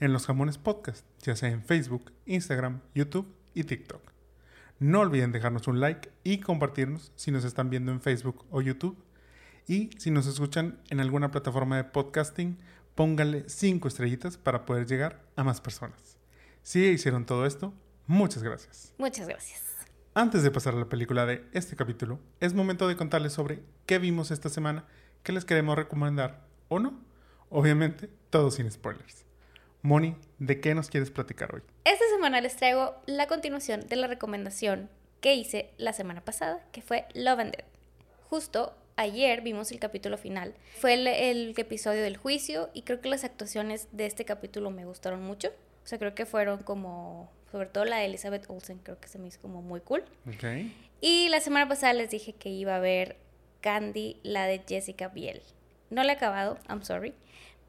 en los jamones podcast, ya sea en Facebook, Instagram, YouTube y TikTok. No olviden dejarnos un like y compartirnos si nos están viendo en Facebook o YouTube. Y si nos escuchan en alguna plataforma de podcasting, pónganle 5 estrellitas para poder llegar a más personas. Si hicieron todo esto, muchas gracias. Muchas gracias. Antes de pasar a la película de este capítulo, es momento de contarles sobre qué vimos esta semana, qué les queremos recomendar o no. Obviamente, todo sin spoilers. Moni, ¿de qué nos quieres platicar hoy? Esta semana les traigo la continuación de la recomendación que hice la semana pasada, que fue Love and Dead. Justo ayer vimos el capítulo final. Fue el, el episodio del juicio y creo que las actuaciones de este capítulo me gustaron mucho. O sea, creo que fueron como, sobre todo la de Elizabeth Olsen, creo que se me hizo como muy cool. Ok. Y la semana pasada les dije que iba a ver Candy, la de Jessica Biel. No la he acabado, I'm sorry.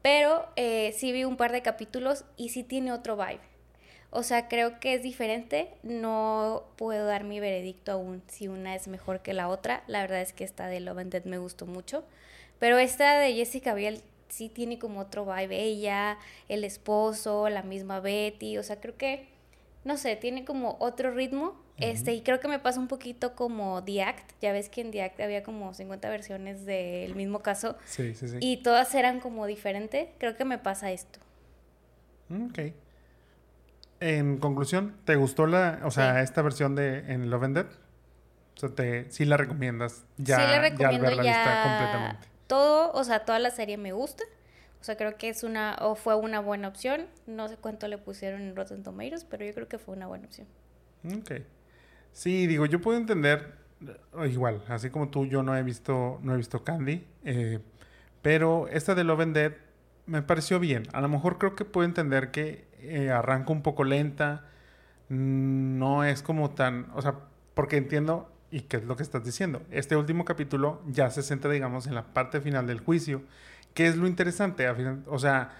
Pero eh, sí vi un par de capítulos y sí tiene otro vibe. O sea, creo que es diferente. No puedo dar mi veredicto aún si una es mejor que la otra. La verdad es que esta de Love and Dead me gustó mucho. Pero esta de Jessica Biel sí tiene como otro vibe. Ella, el esposo, la misma Betty. O sea, creo que, no sé, tiene como otro ritmo. Este, y creo que me pasa un poquito como The Act. Ya ves que en The Act había como 50 versiones del mismo caso. Sí, sí, sí. Y todas eran como diferente. Creo que me pasa esto. Ok. En conclusión, ¿te gustó la, o sea, Sí. esta versión de en Love and Dead? O sea, te, sí la recomiendas ya, sí, le ya al recomiendo verla ya, vista completamente. todo, o sea, toda la serie me gusta. O sea, creo que es una, o fue una buena opción. No sé cuánto le pusieron en Rotten Tomatoes, pero yo creo que fue una buena opción. Ok. Sí, digo, yo puedo entender, eh, igual, así como tú, yo no he visto, no he visto Candy, eh, pero esta de Love and Dead me pareció bien. A lo mejor creo que puedo entender que eh, arranca un poco lenta, mm, no es como tan, o sea, porque entiendo, y qué es lo que estás diciendo, este último capítulo ya se centra, digamos, en la parte final del juicio, que es lo interesante, o sea,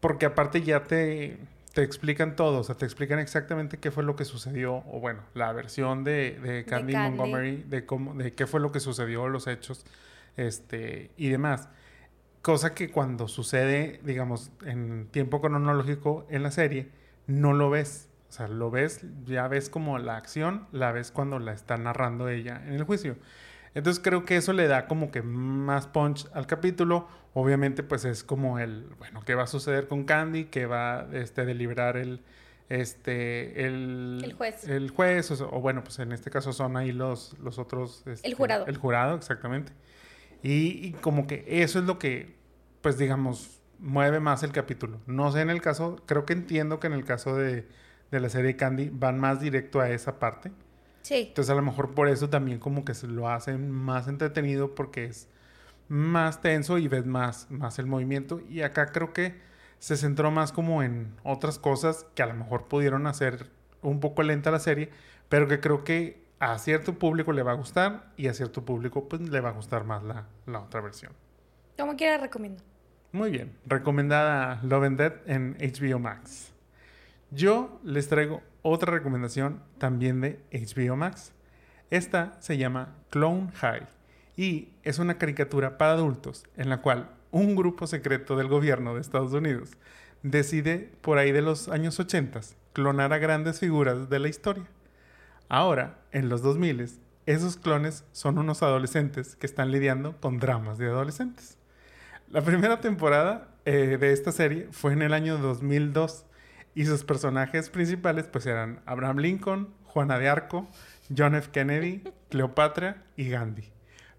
porque aparte ya te, te explican todo, o sea, te explican exactamente qué fue lo que sucedió, o bueno, la versión de, de Candy, Candy. Montgomery, de cómo, de qué fue lo que sucedió, los hechos, este, y demás. Cosa que cuando sucede, digamos, en tiempo cronológico en la serie, no lo ves. O sea, lo ves, ya ves como la acción, la ves cuando la está narrando ella en el juicio. Entonces creo que eso le da como que más punch al capítulo. Obviamente, pues es como el, bueno, ¿qué va a suceder con Candy? ¿Qué va este, a deliberar el, este, el, El juez. El juez, o, bueno, pues en este caso son ahí los, los otros. este, jurado. El jurado, exactamente. Y, y como que eso es lo que, pues digamos, mueve más el capítulo. No sé en el caso, creo que entiendo que en el caso de, de la serie Candy van más directo a esa parte. Sí. Entonces a lo mejor por eso también como que se lo hacen más entretenido porque es más tenso y ves más, más el movimiento. Y acá creo que se centró más como en otras cosas que a lo mejor pudieron hacer un poco lenta la serie, pero que creo que a cierto público le va a gustar y a cierto público pues le va a gustar más la, la otra versión. Como quiera recomiendo. Muy bien, recomendada Love and Dead en HBO Max. Yo les traigo otra recomendación también de HBO Max. Esta se llama Clone High y es una caricatura para adultos en la cual un grupo secreto del gobierno de Estados Unidos decide por ahí de los años 80 clonar a grandes figuras de la historia. Ahora, en los 2000, esos clones son unos adolescentes que están lidiando con dramas de adolescentes. La primera temporada eh, de esta serie fue en el año 2002 y sus personajes principales pues eran Abraham Lincoln, Juana de Arco, John F. Kennedy, Cleopatra y Gandhi.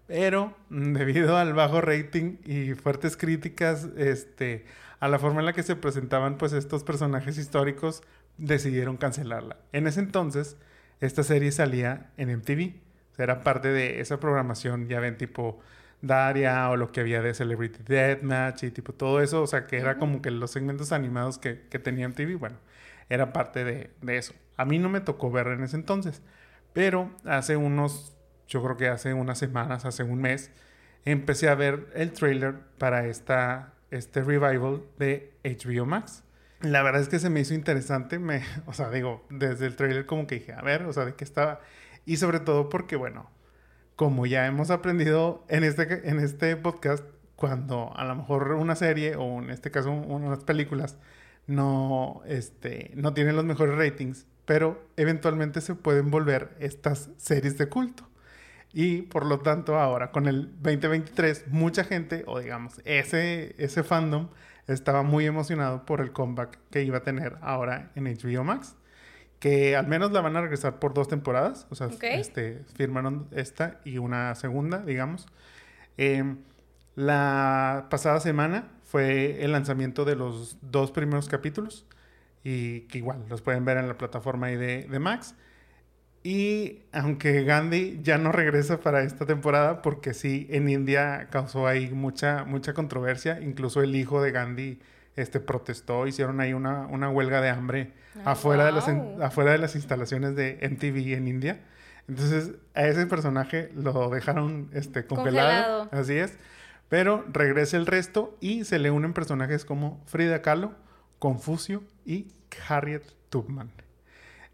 Pero mm, debido al bajo rating y fuertes críticas este, a la forma en la que se presentaban pues estos personajes históricos, decidieron cancelarla. En ese entonces, esta serie salía en MTV. O sea, era parte de esa programación, ya ven, tipo Daria o lo que había de Celebrity Deathmatch y tipo todo eso. O sea, que era como que los segmentos animados que, que tenía MTV. Bueno, era parte de, de eso. A mí no me tocó ver en ese entonces, pero hace unos, yo creo que hace unas semanas, hace un mes, empecé a ver el trailer para esta, este revival de HBO Max. La verdad es que se me hizo interesante, me, o sea, digo, desde el trailer como que dije, a ver, o sea, de qué estaba. Y sobre todo porque, bueno, como ya hemos aprendido en este, en este podcast, cuando a lo mejor una serie o en este caso unas películas no, este, no tienen los mejores ratings, pero eventualmente se pueden volver estas series de culto. Y por lo tanto ahora con el 2023 mucha gente, o digamos, ese, ese fandom estaba muy emocionado por el comeback que iba a tener ahora en HBO Max. Que al menos la van a regresar por dos temporadas. O sea, este, firmaron esta y una segunda, digamos. Em, la pasada semana fue el lanzamiento de los dos primeros capítulos. Y que igual los pueden ver en la plataforma de, de Max. Y aunque Gandhi ya no regresa para esta temporada, porque sí, en India causó ahí mucha, mucha controversia, incluso el hijo de Gandhi este, protestó, hicieron ahí una, una huelga de hambre afuera, de las, afuera de las instalaciones de MTV en India. Entonces, a ese personaje lo dejaron este, congelado, así es. Pero regresa el resto y se le unen personajes como Frida Kahlo, Confucio y Harriet Tubman.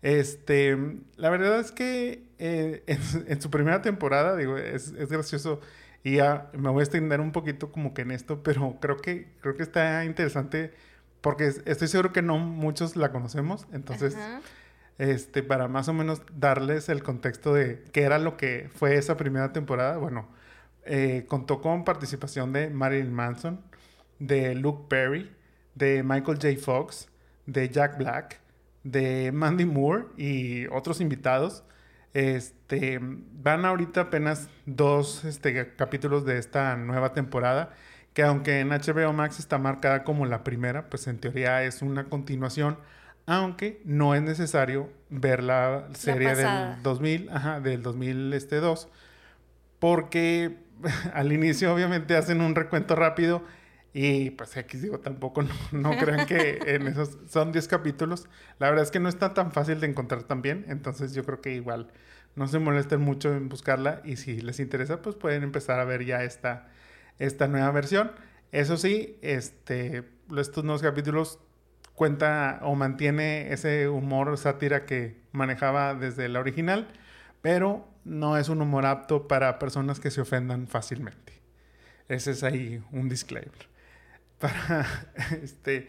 Este, la verdad es que eh, en, su primera temporada, digo, es, es, gracioso y ya me voy a extender un poquito como que en esto, pero creo que, creo que está interesante porque estoy seguro que no muchos la conocemos, entonces, este, para más o menos darles el contexto de qué era lo que fue esa primera temporada, bueno, eh, contó con participación de Marilyn Manson, de Luke Perry, de Michael J. Fox, de Jack Black, de Mandy Moore y otros invitados. Este, van ahorita apenas dos este, capítulos de esta nueva temporada, que aunque en HBO Max está marcada como la primera, pues en teoría es una continuación, aunque no es necesario ver la serie del 2000, ajá, del 2002, este, porque al inicio obviamente hacen un recuento rápido y pues aquí digo, tampoco no, crean que en esos son 10 capítulos. La verdad es que no está tan fácil de encontrar también. Entonces yo creo que igual no se molesten mucho en buscarla. Y si les interesa, pues pueden empezar a ver ya esta, esta nueva versión. Eso sí, este, estos nuevos capítulos cuenta o mantiene ese humor sátira que manejaba desde la original. Pero no es un humor apto para personas que se ofendan fácilmente. Ese es ahí un disclaimer para, este,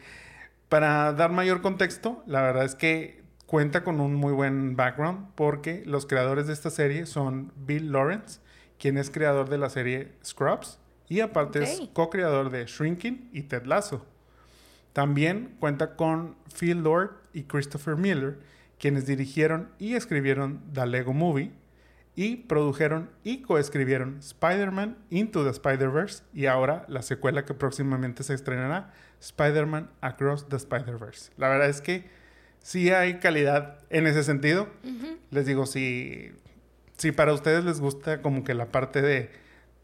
para dar mayor contexto, la verdad es que cuenta con un muy buen background porque los creadores de esta serie son Bill Lawrence, quien es creador de la serie Scrubs y aparte es co-creador de Shrinking y Ted Lasso. También cuenta con Phil Lord y Christopher Miller, quienes dirigieron y escribieron The Lego Movie, y produjeron y coescribieron Spider-Man Into the Spider-Verse y ahora la secuela que próximamente se estrenará, Spider-Man Across the Spider-Verse. La verdad es que sí hay calidad en ese sentido. Les digo, si, si para ustedes les gusta como que la parte de,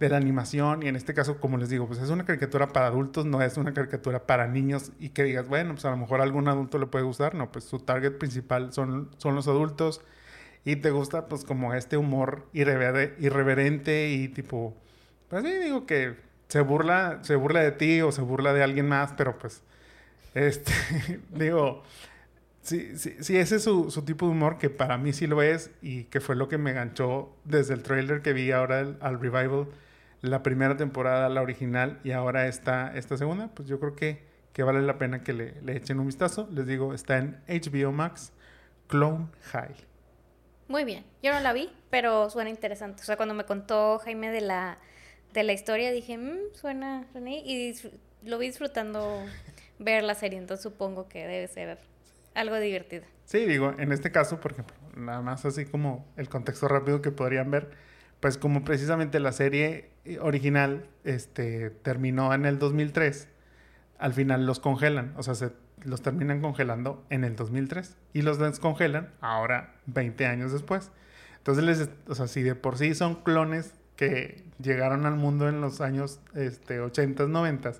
de la animación y en este caso, como les digo, pues es una caricatura para adultos, no es una caricatura para niños y que digas, bueno, pues a lo mejor a algún adulto le puede gustar, no, pues su target principal son, son los adultos y te gusta pues como este humor irreverente y tipo, pues sí, digo que se burla, se burla de ti o se burla de alguien más, pero pues, este, digo, sí, sí, ese es su, su, tipo de humor que para mí sí lo es y que fue lo que me ganchó desde el trailer que vi ahora al revival, la primera temporada, la original y ahora esta, esta segunda, pues yo creo que, que vale la pena que le, le echen un vistazo. Les digo, está en HBO Max, Clone High. Muy bien. Yo no la vi, pero suena interesante. O sea, cuando me contó Jaime de la, de la historia, dije, mmm, suena, suena, y lo vi disfrutando ver la serie, entonces supongo que debe ser algo divertido. Sí, digo, en este caso, por ejemplo, nada más así como el contexto rápido que podrían ver, pues como precisamente la serie original este, terminó en el 2003, al final los congelan, o sea, se los terminan congelando en el 2003 y los descongelan ahora 20 años después. Entonces, les, o sea, si de por sí son clones que llegaron al mundo en los años este, 80, 90,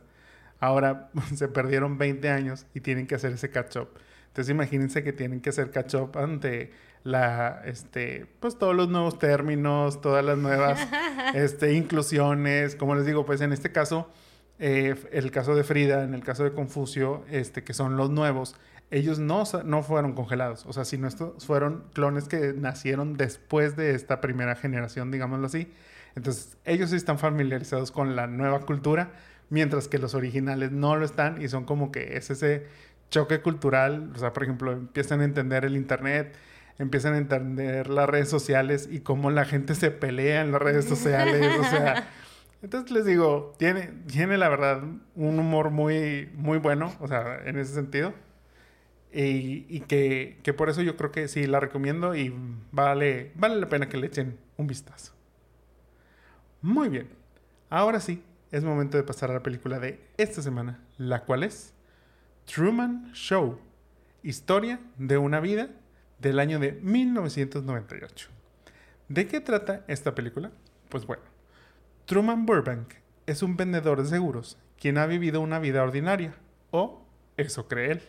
ahora se perdieron 20 años y tienen que hacer ese catch-up. Entonces imagínense que tienen que hacer catch up ante la, este, pues todos los nuevos términos, todas las nuevas este, inclusiones. Como les digo, pues en este caso, eh, el caso de Frida, en el caso de Confucio, este, que son los nuevos, ellos no, no fueron congelados. O sea, sino estos fueron clones que nacieron después de esta primera generación, digámoslo así. Entonces, ellos sí están familiarizados con la nueva cultura, mientras que los originales no lo están y son como que es ese choque cultural, o sea, por ejemplo, empiezan a entender el Internet, empiezan a entender las redes sociales y cómo la gente se pelea en las redes sociales, o sea, entonces les digo, tiene, tiene la verdad un humor muy, muy bueno, o sea, en ese sentido. Y, y que, que, por eso yo creo que sí la recomiendo y vale, vale la pena que le echen un vistazo. Muy bien, ahora sí, es momento de pasar a la película de esta semana, la cual es Truman Show, historia de una vida del año de 1998. ¿De qué trata esta película? Pues bueno, Truman Burbank es un vendedor de seguros quien ha vivido una vida ordinaria, o eso cree él.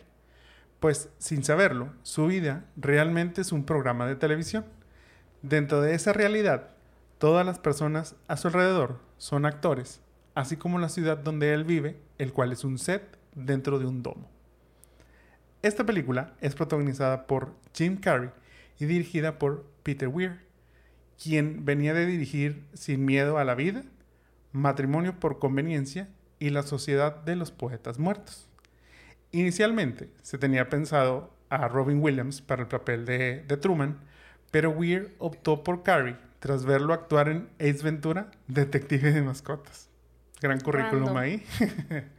Pues sin saberlo, su vida realmente es un programa de televisión. Dentro de esa realidad, todas las personas a su alrededor son actores, así como la ciudad donde él vive, el cual es un set dentro de un domo. Esta película es protagonizada por Jim Carrey y dirigida por Peter Weir, quien venía de dirigir Sin miedo a la vida, Matrimonio por conveniencia y La sociedad de los poetas muertos. Inicialmente se tenía pensado a Robin Williams para el papel de, Truman, pero Weir optó por Carrey tras verlo actuar en Ace Ventura, Detective de Mascotas. Gran currículum ahí.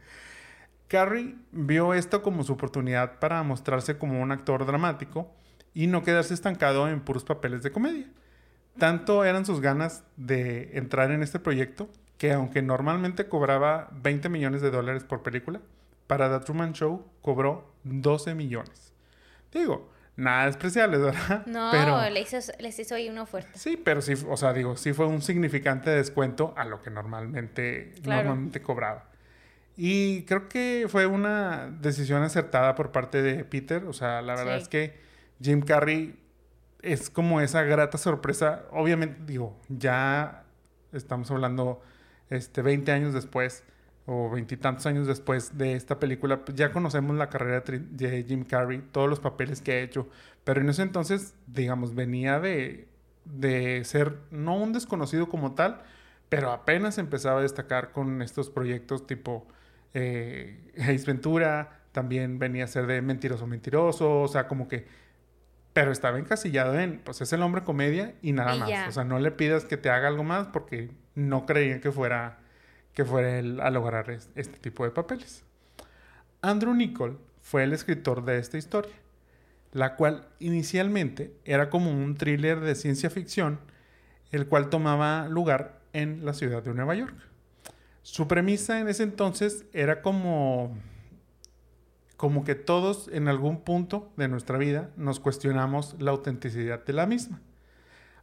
Carrie vio esto como su oportunidad para mostrarse como un actor dramático y no quedarse estancado en puros papeles de comedia. Tanto eran sus ganas de entrar en este proyecto que aunque normalmente cobraba 20 millones de dólares por película, para The Truman Show cobró 12 millones. Digo, nada especiales, ¿verdad? No, pero, les, hizo, ahí una oferta. Sí, pero sí, o sea, digo, sí fue un significante descuento a lo que normalmente, normalmente cobraba. Y creo que fue una decisión acertada por parte de Peter. O sea, la verdad es que Jim Carrey es como esa grata sorpresa. Obviamente, digo, ya estamos hablando este, 20 años después o veintitantos años después de esta película, pues ya conocemos la carrera de Jim Carrey, todos los papeles que ha hecho. Pero en ese entonces, digamos, venía de, de ser no un desconocido como tal, pero apenas empezaba a destacar con estos proyectos tipo eh, Ace Ventura también venía a ser de mentiroso, mentiroso, o sea, como que, pero estaba encasillado en, pues es el hombre comedia y nada más, o sea, no le pidas que te haga algo más porque no creían que fuera, que fuera él a lograr este tipo de papeles. Andrew Nichol fue el escritor de esta historia, la cual inicialmente era como un thriller de ciencia ficción, el cual tomaba lugar en la ciudad de Nueva York. Su premisa en ese entonces era como, como que todos en algún punto de nuestra vida nos cuestionamos la autenticidad de la misma.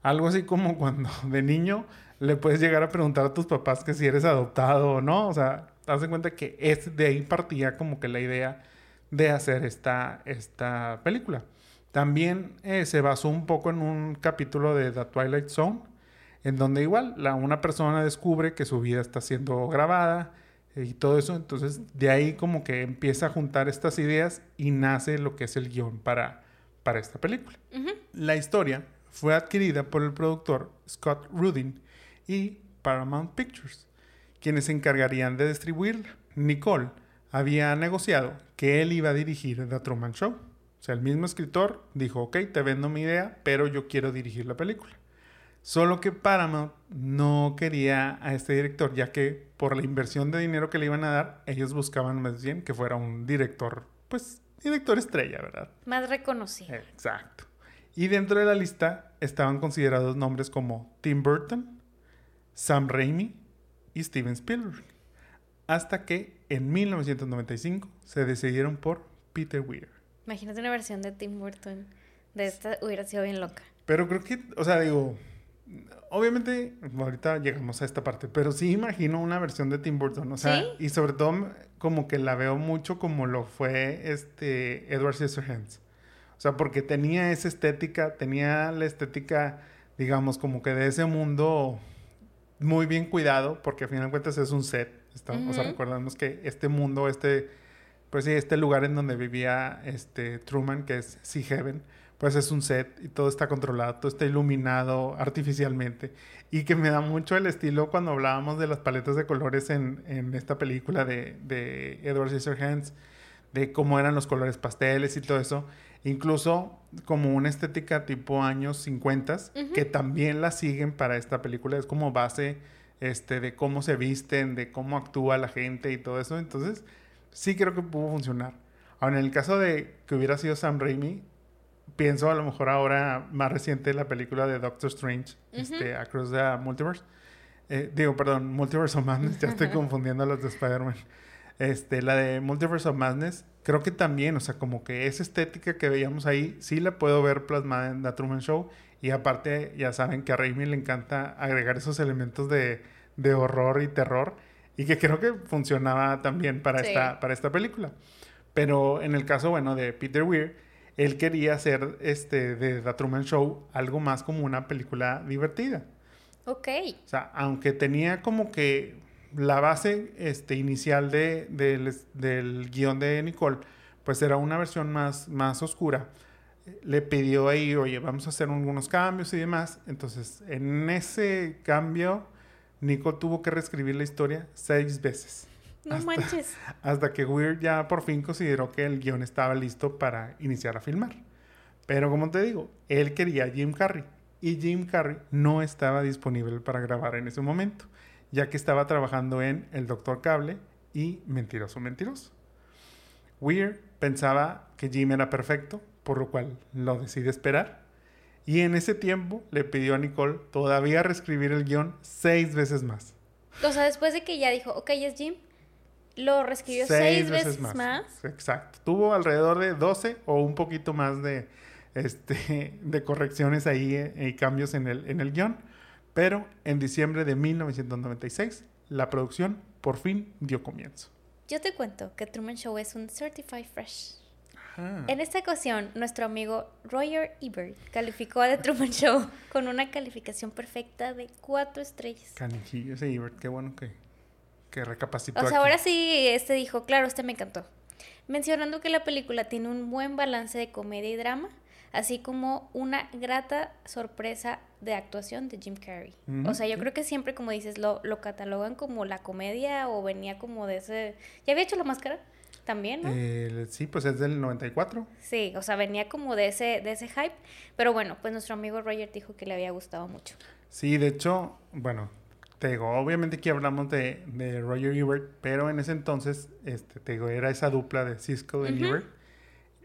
Algo así como cuando de niño le puedes llegar a preguntar a tus papás que si eres adoptado o no. O sea, haz de cuenta que es de ahí partía como que la idea de hacer esta, esta película. También eh, se basó un poco en un capítulo de The Twilight Zone, en donde igual una persona descubre que su vida está siendo grabada y todo eso, entonces de ahí como que empieza a juntar estas ideas y nace lo que es el guion para, para esta película. La historia fue adquirida por el productor Scott Rudin y Paramount Pictures, quienes se encargarían de distribuirla. Nicole había negociado que él iba a dirigir The Truman Show. O sea, el mismo escritor dijo, ok, te vendo mi idea, pero yo quiero dirigir la película. Solo que Paramount no quería a este director, ya que por la inversión de dinero que le iban a dar, ellos buscaban más bien que fuera un director, pues, director estrella, ¿verdad? Más reconocido. Exacto. Y dentro de la lista estaban considerados nombres como Tim Burton, Sam Raimi y Steven Spielberg. Hasta que en 1995 se decidieron por Peter Weir. Imagínate una versión de Tim Burton. De esta hubiera sido bien loca. Pero creo que, o sea, digo, obviamente, ahorita llegamos a esta parte, pero sí imagino una versión de Tim Burton, o sea, y sobre todo como que la veo mucho como lo fue este Edward Scissorhands. O sea, porque tenía esa estética, tenía la estética, digamos, como que de ese mundo muy bien cuidado, porque al final de cuentas es un set. O sea, recordamos que este mundo, este, pues sí, este lugar en donde vivía este Truman, que es Sea Heaven, pues es un set y todo está controlado, todo está iluminado artificialmente. Y que me da mucho el estilo cuando hablábamos de las paletas de colores en, en esta película de, de Edward Scissorhands, de cómo eran los colores pasteles y todo eso, incluso como una estética tipo años 50 que también la siguen para esta película, es como base este, de cómo se visten, de cómo actúa la gente y todo eso, entonces sí creo que pudo funcionar. Ahora, en el caso de que hubiera sido Sam Raimi, pienso a lo mejor ahora más reciente la película de Doctor Strange, este, Across the Multiverse. Eh, digo, perdón, Multiverse of Madness, ya estoy confundiendo las de Spider-Man. Este, la de Multiverse of Madness, creo que también, o sea, como que esa estética que veíamos ahí, sí la puedo ver plasmada en The Truman Show. Y aparte, ya saben que a Raimi le encanta agregar esos elementos de, de horror y terror. Y que creo que funcionaba también para, esta, para esta película. Pero en el caso, bueno, de Peter Weir, él quería hacer este, de The Truman Show algo más como una película divertida. Ok. O sea, aunque tenía como que la base este, inicial de, del guion de Nicole, pues era una versión más, más oscura. Le pidió ahí, oye, vamos a hacer algunos cambios y demás. Entonces, en ese cambio, Nicole tuvo que reescribir la historia seis veces. No manches. Hasta que Weir ya por fin consideró que el guion estaba listo para iniciar a filmar. Pero como te digo, él quería a Jim Carrey. Y Jim Carrey no estaba disponible para grabar en ese momento, ya que estaba trabajando en El Doctor Cable y Mentiroso Mentiroso. Weir pensaba que Jim era perfecto, por lo cual lo decide esperar. Y en ese tiempo le pidió a Nicole todavía reescribir el guion seis veces más. O sea, después de que ya dijo, ok, es Jim, lo reescribió seis, veces, más. Exacto. Tuvo alrededor de 12 o un poquito más de, este, de correcciones ahí eh, y cambios en el, en el guion. Pero en diciembre de 1996, la producción por fin dio comienzo. Yo te cuento que Truman Show es un Certified Fresh. En esta ocasión, nuestro amigo Roger Ebert calificó a The Truman Show con una calificación perfecta de cuatro estrellas. Canijillo ese Ebert, qué bueno que, que recapacitó. O sea, ahora sí, este dijo, claro, este me encantó. Mencionando que la película tiene un buen balance de comedia y drama, así como una grata sorpresa de actuación de Jim Carrey. O sea, yo creo que siempre, como dices, lo, lo catalogan como la comedia o venía como de ese... ¿Ya había hecho la máscara? También, ¿no? Eh, sí, pues es del 94. Sí, o sea, venía como de ese, de ese hype. Pero bueno, pues nuestro amigo Roger dijo que le había gustado mucho. Sí, de hecho, bueno, te digo, obviamente aquí hablamos de, de, Roger Ebert, pero en ese entonces, este, te digo, era esa dupla de Cisco y Ebert.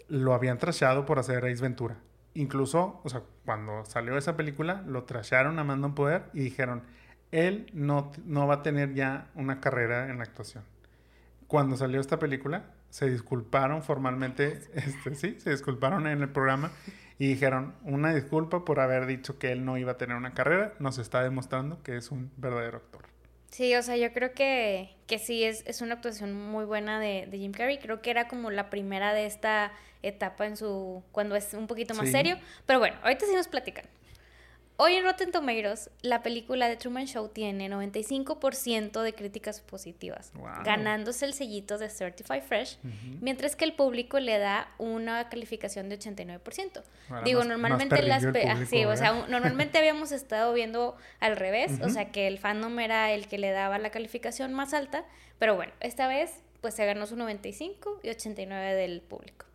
Lo habían trashado por hacer Ace Ventura. Incluso, o sea, cuando salió esa película, lo trasharon a Mando Poder y dijeron, él no, no va a tener ya una carrera en la actuación. Cuando salió esta película, se disculparon formalmente, este, sí, se disculparon en el programa y dijeron una disculpa por haber dicho que él no iba a tener una carrera, nos está demostrando que es un verdadero actor. Sí, o sea, yo creo que, que sí, es, es una actuación muy buena de, de, Jim Carrey. Creo que era como la primera de esta etapa en su. cuando es un poquito más serio. Pero bueno, ahorita sí nos platican. Hoy en Rotten Tomatoes, la película de Truman Show tiene 95% de críticas positivas, ganándose el sellito de Certified Fresh, mientras que el público le da una calificación de 89%. Digo, normalmente las sí, o sea, normalmente habíamos estado viendo al revés, o sea, que el fandom era el que le daba la calificación más alta, pero bueno, esta vez pues se ganó su 95 y 89 del público.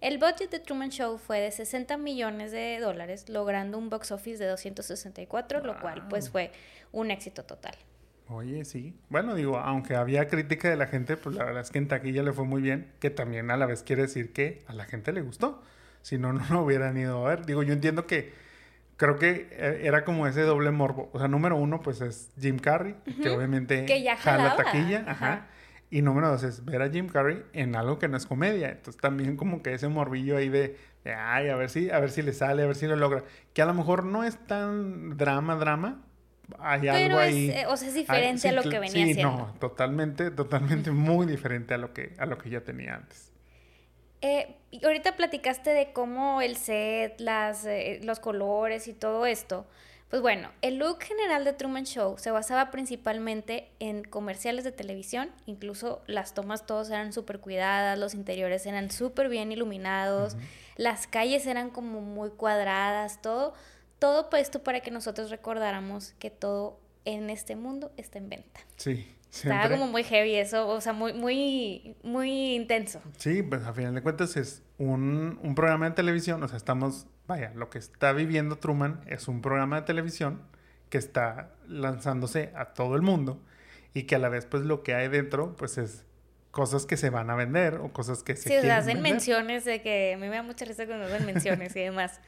El budget de Truman Show fue de 60 millones de dólares, logrando un box office de 264, lo cual pues fue un éxito total. Oye, sí. Bueno, digo, aunque había crítica de la gente, pues la verdad es que en taquilla le fue muy bien, que también a la vez quiere decir que a la gente le gustó. Si no, no lo hubieran ido a ver. Digo, yo entiendo que creo que eh, era como ese doble morbo. O sea, número uno, pues es Jim Carrey, que obviamente que ya jala taquilla. Ajá. Y número dos es ver a Jim Carrey en algo que no es comedia. Entonces también como que ese morbillo ahí de, ay, a ver si, a ver si le sale, a ver si lo logra. Que a lo mejor no es tan drama, drama, hay Pero algo ahí. eh, o sea, es hay- diferente a lo que venía sí, siendo. no, totalmente, totalmente muy diferente a lo que a lo que ya tenía antes. Eh, ahorita platicaste de cómo el set, las, eh, los colores y todo esto. Pues bueno, el look general de Truman Show se basaba principalmente en comerciales de televisión, incluso las tomas todas eran súper cuidadas, los interiores eran súper bien iluminados, las calles eran como muy cuadradas, todo, todo para esto para que nosotros recordáramos que todo en este mundo está en venta. Sí, Estaba siempre. como muy heavy eso, o sea, muy, muy, muy intenso. Sí, pues a final de cuentas es un, un programa de televisión, o sea, estamos, vaya, lo que está viviendo Truman es un programa de televisión que está lanzándose a todo el mundo y que a la vez pues lo que hay dentro pues es cosas que se van a vender o cosas que se Sí, quieren hacen vender. menciones de que a mí me da mucha risa cuando hacen menciones y demás.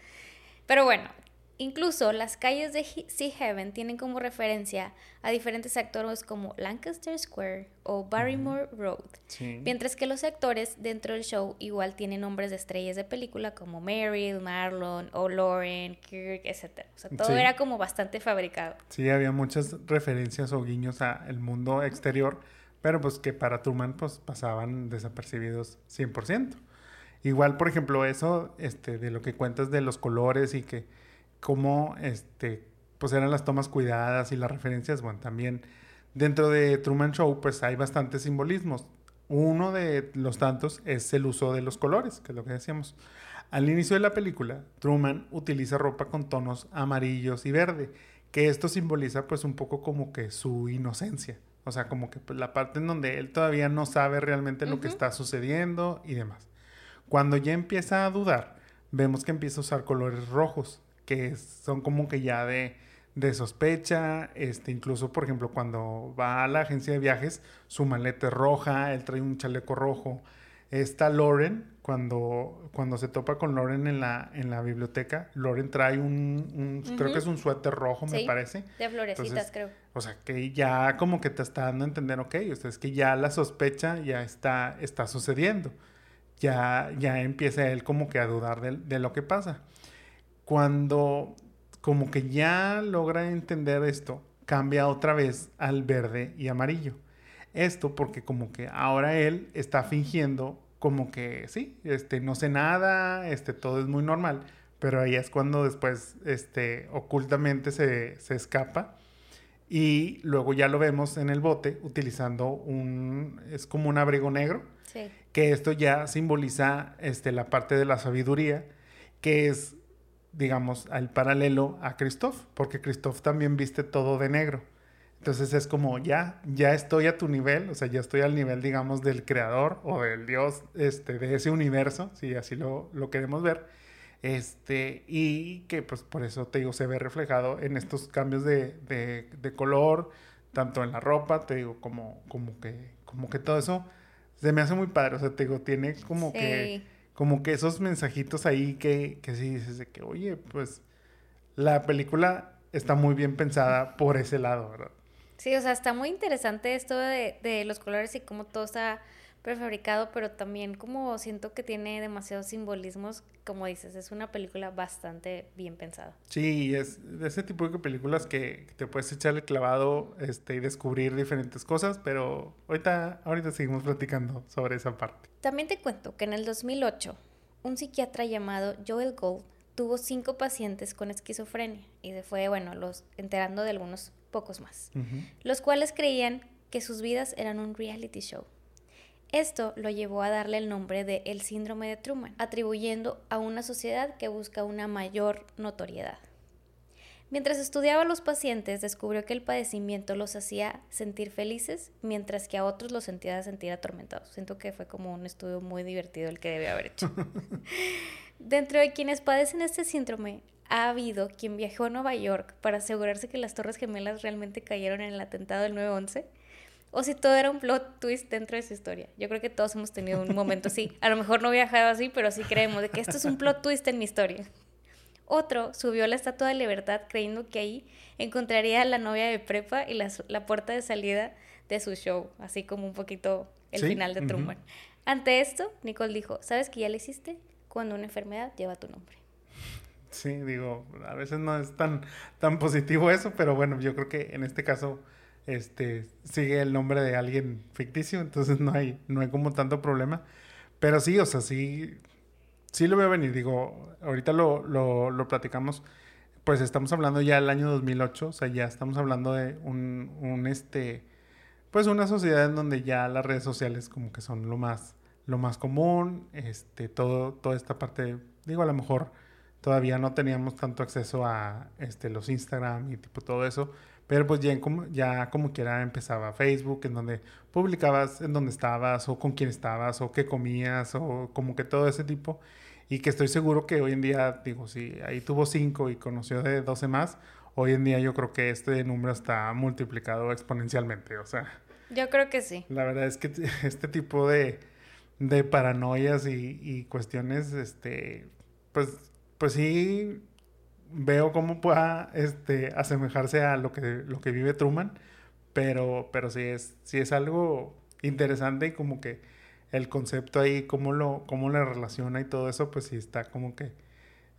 Pero bueno, incluso las calles de Sea Heaven tienen como referencia a diferentes actores como Lancaster Square o Barrymore Road. Sí. Mientras que los actores dentro del show igual tienen nombres de estrellas de película como Meryl, Marlon, o Lauren, Kirk, etc. O sea, todo Sí. era como bastante fabricado. Sí, había muchas referencias o guiños al mundo exterior, pero pues que para Truman pues pasaban desapercibidos 100%. Igual, por ejemplo, eso este, de lo que cuentas de los colores y que cómo este, pues eran las tomas cuidadas y las referencias, bueno, también dentro de Truman Show pues hay bastantes simbolismos. Uno de los tantos es el uso de los colores, que es lo que decíamos. Al inicio de la película, Truman utiliza ropa con tonos amarillos y verde, que esto simboliza pues un poco como que su inocencia, o sea, como que pues, la parte en donde él todavía no sabe realmente lo que está sucediendo y demás. Cuando ya empieza a dudar, vemos que empieza a usar colores rojos, que son como que ya de, de sospecha, este, incluso por ejemplo cuando va a la agencia de viajes, su maleta es roja, él trae un chaleco rojo. Está Lauren, cuando, cuando se topa con Lauren en la, en la biblioteca, Lauren trae un, un- creo que es un suéter rojo, me parece. De florecitas, Entonces, creo. O sea, que ya como que te está dando a entender, ok, o sea, es que ya la sospecha ya está, está sucediendo. Ya, ya empieza él como que a dudar de, de lo que pasa. Cuando como que ya logra entender esto, cambia otra vez al verde y amarillo. Esto porque como que ahora él está fingiendo como que sí, este, no sé nada, este, todo es muy normal, pero ahí es cuando después, este, ocultamente se, se escapa y luego ya lo vemos en el bote utilizando un, es como un abrigo negro, Sí. que esto ya simboliza este, la parte de la sabiduría, que es, digamos, al paralelo a Christoph, porque Christoph también viste todo de negro. Entonces es como, ya, ya estoy a tu nivel, o sea, ya estoy al nivel, digamos, del creador o del dios este, de ese universo, si así lo, lo queremos ver. Este, y que pues por eso te digo, se ve reflejado en estos cambios de, de- color, tanto en la ropa, te digo, como, como, que, como que todo eso se me hace muy padre, o sea, te digo, tiene como que. Como que esos mensajitos ahí que, que sí dices de que, oye, pues la película está muy bien pensada por ese lado, ¿verdad? Sí, o sea, está muy interesante esto de, de los colores y cómo todo está prefabricado, pero también como siento que tiene demasiados simbolismos, como dices, es una película bastante bien pensada. Sí, es de ese tipo de películas que te puedes echar el clavado este, y descubrir diferentes cosas, pero ahorita, ahorita seguimos platicando sobre esa parte. También te cuento que en el 2008, un psiquiatra llamado Joel Gold tuvo cinco pacientes con esquizofrenia y se fue, bueno, los enterando de algunos pocos más, Ujú. los cuales creían que sus vidas eran un reality show. Esto lo llevó a darle el nombre de el síndrome de Truman, atribuyendo a una sociedad que busca una mayor notoriedad. Mientras estudiaba a los pacientes, descubrió que el padecimiento los hacía sentir felices, mientras que a otros los sentía sentir atormentados. Siento que fue como un estudio muy divertido el que debe haber hecho. Dentro de quienes padecen este síndrome, ha habido quien viajó a Nueva York para asegurarse que las Torres Gemelas realmente cayeron en el atentado del 9-11 o si todo era un plot twist dentro de su historia. Yo creo que todos hemos tenido un momento así. A lo mejor no viajado así, pero sí creemos de que esto es un plot twist en mi historia. Otro subió a la Estatua de Libertad creyendo que ahí encontraría a la novia de prepa y la, la puerta de salida de su show, así como un poquito el Sí, final de. Truman. Ante esto, Nicole dijo, ¿sabes que ya lo hiciste? Cuando una enfermedad lleva tu nombre. Sí, digo, a veces no es tan, tan positivo eso, pero bueno, yo creo que en este caso este, sigue el nombre de alguien ficticio, entonces no hay, no hay como tanto problema. Pero sí, o sea, sí, sí lo veo venir. Digo, ahorita lo, lo, lo platicamos, pues estamos hablando ya del año 2008, o sea, ya estamos hablando de un, un, este, pues una sociedad en donde ya las redes sociales como que son lo más, lo más común, este, todo, toda esta parte, digo, a lo mejor todavía no teníamos tanto acceso a este, los Instagram y tipo todo eso, pero pues ya, como, ya como quiera empezaba Facebook, en donde publicabas en dónde estabas, o con quién estabas, o qué comías, o como que todo ese tipo. Y que estoy seguro que hoy en día, digo, si ahí tuvo cinco y conoció de 12 más, hoy en día yo creo que este número está multiplicado exponencialmente. O sea. Yo creo que sí. La verdad es que este tipo de, de paranoias y, y cuestiones, este, pues, pues sí veo cómo pueda este, asemejarse a lo que, lo que vive Truman, pero, pero sí, es, sí es algo interesante y como que el concepto ahí, cómo lo, cómo le relaciona y todo eso, pues sí está como que,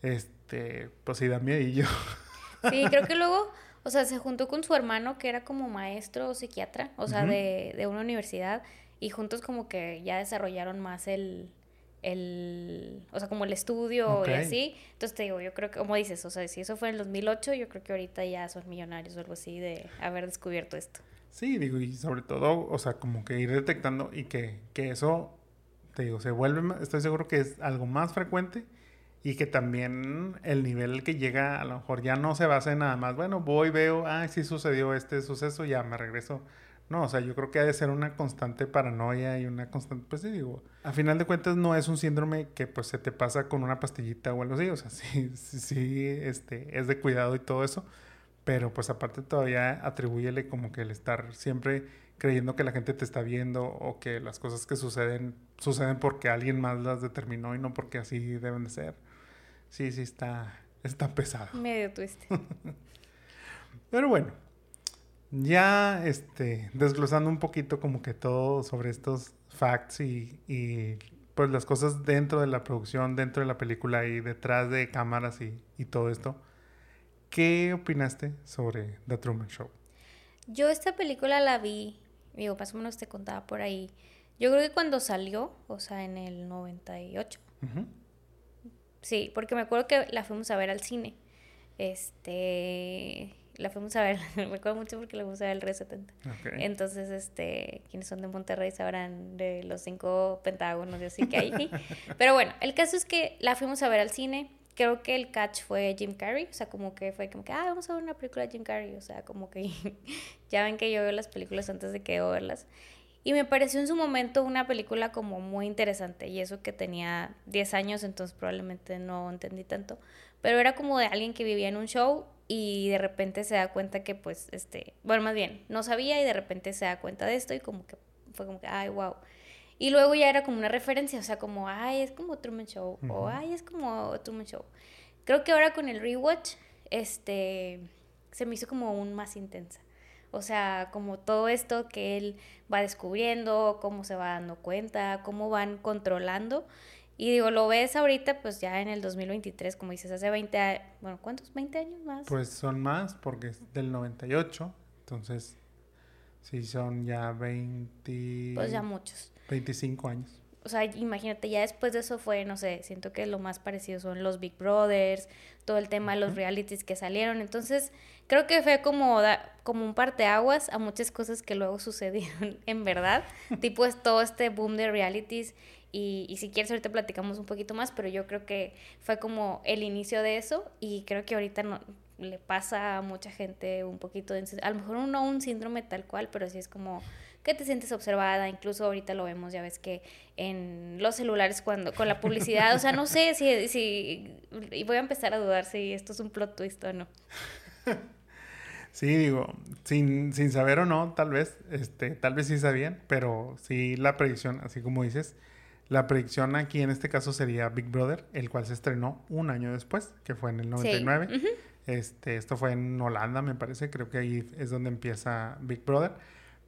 este, pues sí da yo Sí, creo que luego, o sea, se juntó con su hermano que era como maestro o psiquiatra, o sea, de, de una universidad, y juntos como que ya desarrollaron más el, el, o sea, como el estudio y así. Entonces te digo, yo creo que, como dices, o sea, si eso fue en el 2008, yo creo que ahorita ya son millonarios o algo así de haber descubierto esto. Sí, digo, y sobre todo, o sea, como que ir detectando y que, que eso, te digo, se vuelve, estoy seguro que es algo más frecuente y que también el nivel que llega a lo mejor ya no se basa en nada más, bueno, voy, veo, ah, sí sucedió este suceso, ya me regreso no, o sea, yo creo que ha de ser una constante paranoia y una constante, pues sí, digo, a final de cuentas no es un síndrome que pues se te pasa con una pastillita o algo así, o sea, sí, sí, sí este, es de cuidado y todo eso, pero pues aparte todavía atribúyele como que el estar siempre creyendo que la gente te está viendo o que las cosas que suceden suceden porque alguien más las determinó y no porque así deben de ser. Sí, sí está, está pesado. Medio twist. pero bueno, ya este, desglosando un poquito como que todo sobre estos facts y, y, pues las cosas dentro de la producción, dentro de la película y detrás de cámaras y, y todo esto, ¿qué opinaste sobre The Truman Show? Yo esta película la vi, digo, más o menos te contaba por ahí. Yo creo que cuando salió, o sea, en el 98. Sí, porque me acuerdo que la fuimos a ver al cine. Este, la fuimos a ver, me acuerdo mucho porque la fuimos a ver el Red 70. Entonces, este, quienes son de Monterrey sabrán de los cinco pentágonos y así que hay. Pero bueno, el caso es que la fuimos a ver al cine. Creo que el catch fue Jim Carrey, o sea, como que fue como que, ah, vamos a ver una película de Jim Carrey, o sea, como que ya ven que yo veo las películas antes de que verlas. Y me pareció en su momento una película como muy interesante, y eso que tenía 10 años, entonces probablemente no entendí tanto, pero era como de alguien que vivía en un show y de repente se da cuenta que pues, este, bueno, más bien, no sabía y de repente se da cuenta de esto y como que fue como que, ay, wow. Y luego ya era como una referencia, o sea, como, ay, es como Truman Show, o ay, es como Truman Show. Creo que ahora con el rewatch, este, se me hizo como aún más intensa. O sea, como todo esto que él va descubriendo, cómo se va dando cuenta, cómo van controlando. Y digo, lo ves ahorita, pues ya en el 2023, como dices, hace 20 años, bueno, ¿cuántos? ¿20 años más? Pues son más, porque es del 98, entonces, sí, son ya 20... Pues ya muchos. 25 años. O sea, imagínate, ya después de eso fue, no sé, siento que lo más parecido son los Big Brothers, todo el tema de los realities que salieron. Entonces, creo que fue como, como un parteaguas a muchas cosas que luego sucedieron en verdad. tipo es todo este boom de realities y, y, si quieres ahorita platicamos un poquito más, pero yo creo que fue como el inicio de eso y creo que ahorita no, le pasa a mucha gente un poquito, de, a lo mejor no un síndrome tal cual, pero sí es como que te sientes observada, incluso ahorita lo vemos, ya ves que en los celulares cuando con la publicidad, o sea, no sé si, si y voy a empezar a dudar si esto es un plot twist o no. Sí, digo, sin, sin saber o no, tal vez, este, tal vez sí sabían, pero sí la predicción, así como dices, la predicción aquí en este caso sería Big Brother, el cual se estrenó un año después, que fue en el 99. este, esto fue en Holanda, me parece, creo que ahí es donde empieza Big Brother.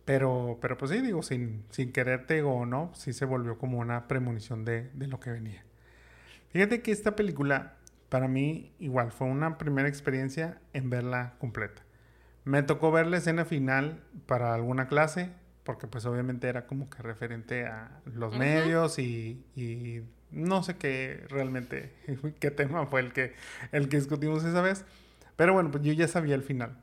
Pero, pero pues sí, digo, sin, sin quererte o no, sí se volvió como una premonición de, de lo que venía. Fíjate que esta película para mí igual fue una primera experiencia en verla completa. Me tocó ver la escena final para alguna clase, porque pues obviamente era como que referente a los medios y, y, no sé qué realmente, qué tema fue el que, el que discutimos esa vez. Pero bueno, pues yo ya sabía el final.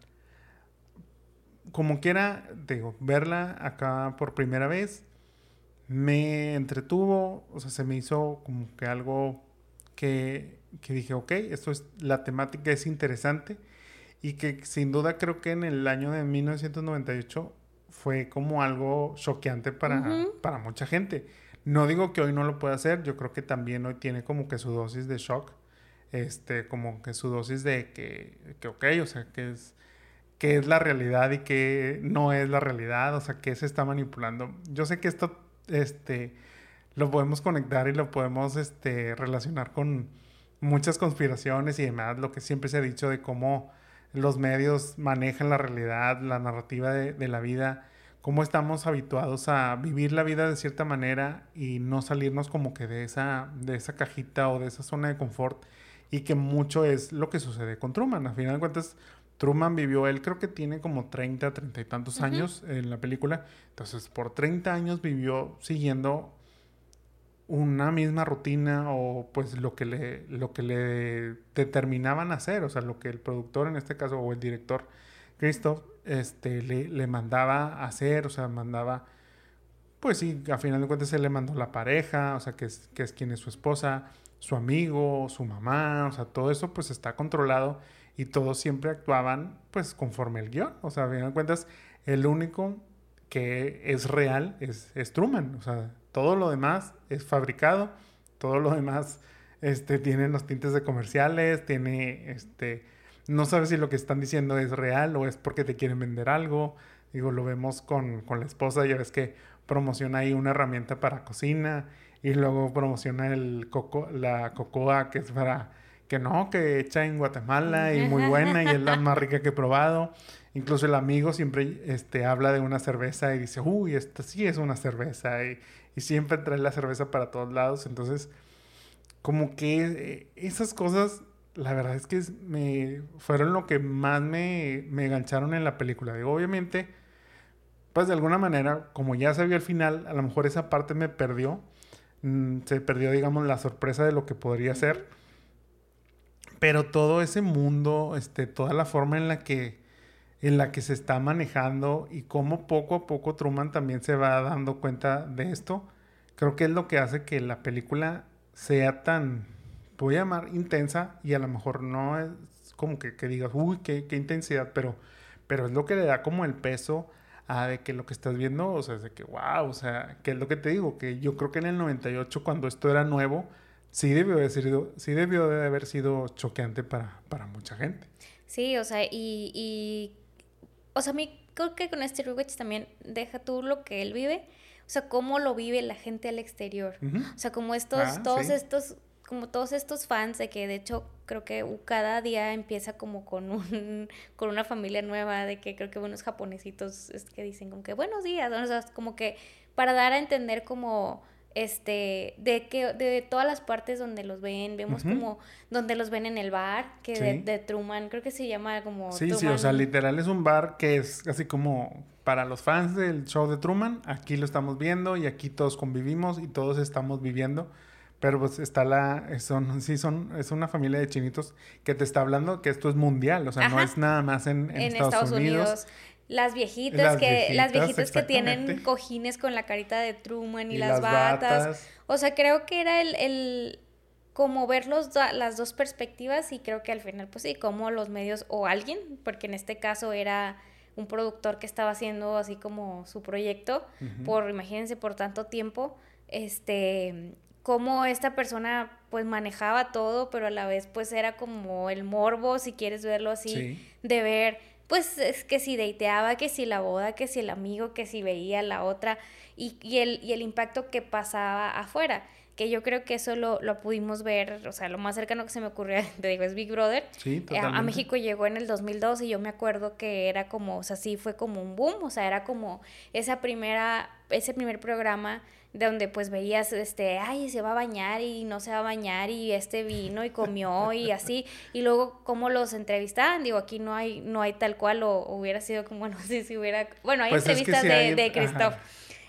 Como quiera, digo, verla acá por primera vez me entretuvo, o sea, se me hizo como que algo que, que dije, ok, esto es, la temática es interesante y que sin duda creo que en el año de 1998 fue como algo choqueante para, para mucha gente. No digo que hoy no lo pueda hacer, yo creo que también hoy tiene como que su dosis de shock, este, como que su dosis de que, que ok, o sea, que es, que es la realidad y que no es la realidad, o sea, que se está manipulando. Yo sé que esto, este, lo podemos conectar y lo podemos, este, relacionar con muchas conspiraciones y demás, lo que siempre se ha dicho de cómo los medios manejan la realidad, la narrativa de, la vida, cómo estamos habituados a vivir la vida de cierta manera y no salirnos como que de esa, de esa cajita o de esa zona de confort y que mucho es lo que sucede con Truman. A final de cuentas, Truman vivió, él creo que tiene como 30, 30 y tantos años en la película, entonces por 30 años vivió siguiendo una misma rutina o pues lo que le, lo que le determinaban hacer, o sea, lo que el productor en este caso o el director Christoph este, le, le mandaba hacer, o sea, mandaba, pues sí, a final de cuentas se le mandó la pareja, o sea, que es, que es quien es su esposa, su amigo, su mamá, o sea, todo eso pues está controlado y todos siempre actuaban pues conforme el guion, o sea, a final de cuentas el único que es real es, es Truman, o sea, todo lo demás es fabricado, todo lo demás este, tiene los tintes de comerciales, tiene, este, no sabes si lo que están diciendo es real o es porque te quieren vender algo. Digo, lo vemos con, con la esposa, ya ves que promociona ahí una herramienta para cocina y luego promociona el coco, la cocoa que es para que no, que hecha en Guatemala y muy buena y es la más rica que he probado. Incluso el amigo siempre este, habla de una cerveza y dice, uy, esta sí es una cerveza. Y, y siempre trae la cerveza para todos lados. Entonces, como que eh, esas cosas, la verdad es que me fueron lo que más me, me engancharon en la película. Digo, obviamente, pues de alguna manera, como ya sabía el final, a lo mejor esa parte me perdió. Mm, se perdió, digamos, la sorpresa de lo que podría ser. Pero todo ese mundo, este, toda la forma en la que en la que se está manejando y cómo poco a poco Truman también se va dando cuenta de esto, creo que es lo que hace que la película sea tan, voy a llamar intensa y a lo mejor no es como que, que digas, uy, qué, qué, intensidad, pero, pero es lo que le da como el peso a de que lo que estás viendo, o sea, es de que, wow, o sea, que es lo que te digo, que yo creo que en el 98 cuando esto era nuevo, sí debió de, sido, sí debió de haber sido choqueante para, para mucha gente. Sí, o sea, y o sea, a mí creo que con este rewatch también deja tú lo que él vive, o sea, cómo lo vive la gente al exterior. O sea, como estos, ah, todos estos, como todos estos fans de que de hecho creo que cada día empieza como con un, con una familia nueva, de que creo que unos japonesitos es que dicen como que buenos días, o sea, como que para dar a entender como este, de que de todas las partes donde los ven, vemos como donde los ven en el bar, que de, Truman, creo que se llama como Sí, sí, o sea, literal es un bar que es así como para los fans del show de Truman, aquí lo estamos viendo y aquí todos convivimos y todos estamos viviendo. Pero pues está la, son, sí, son, es una familia de chinitos que te está hablando que esto es mundial, o sea, no es nada más en, Estados, Unidos las viejitas, que, las viejitas que tienen cojines con la carita de Truman y, las, batas. O sea, creo que era el, el como ver los, las dos perspectivas y creo que al final, pues sí, como los medios o alguien, porque en este caso era un productor que estaba haciendo así como su proyecto, por, imagínense, por tanto tiempo, este, cómo esta persona pues manejaba todo, pero a la vez pues era como el morbo, si quieres verlo así, de ver pues es que si deiteaba, que si la boda, que si el amigo, que si veía la otra y, y, el, y el impacto que pasaba afuera. Que yo creo que eso lo, lo, pudimos ver, o sea, lo más cercano que se me ocurrió, te digo, es Big Brother. Sí, totalmente. A, a, México llegó en el 2002 y yo me acuerdo que era como, o sea, sí fue como un boom, o sea, era como esa primera, ese primer programa donde pues veías, este, ay, se va a bañar y no se va a bañar y este vino y comió y así, y luego cómo los entrevistaban, digo, aquí no hay, no hay tal cual o hubiera sido como, no sé si hubiera, bueno, hay Pues es que entrevistas de, hay- de Christoph,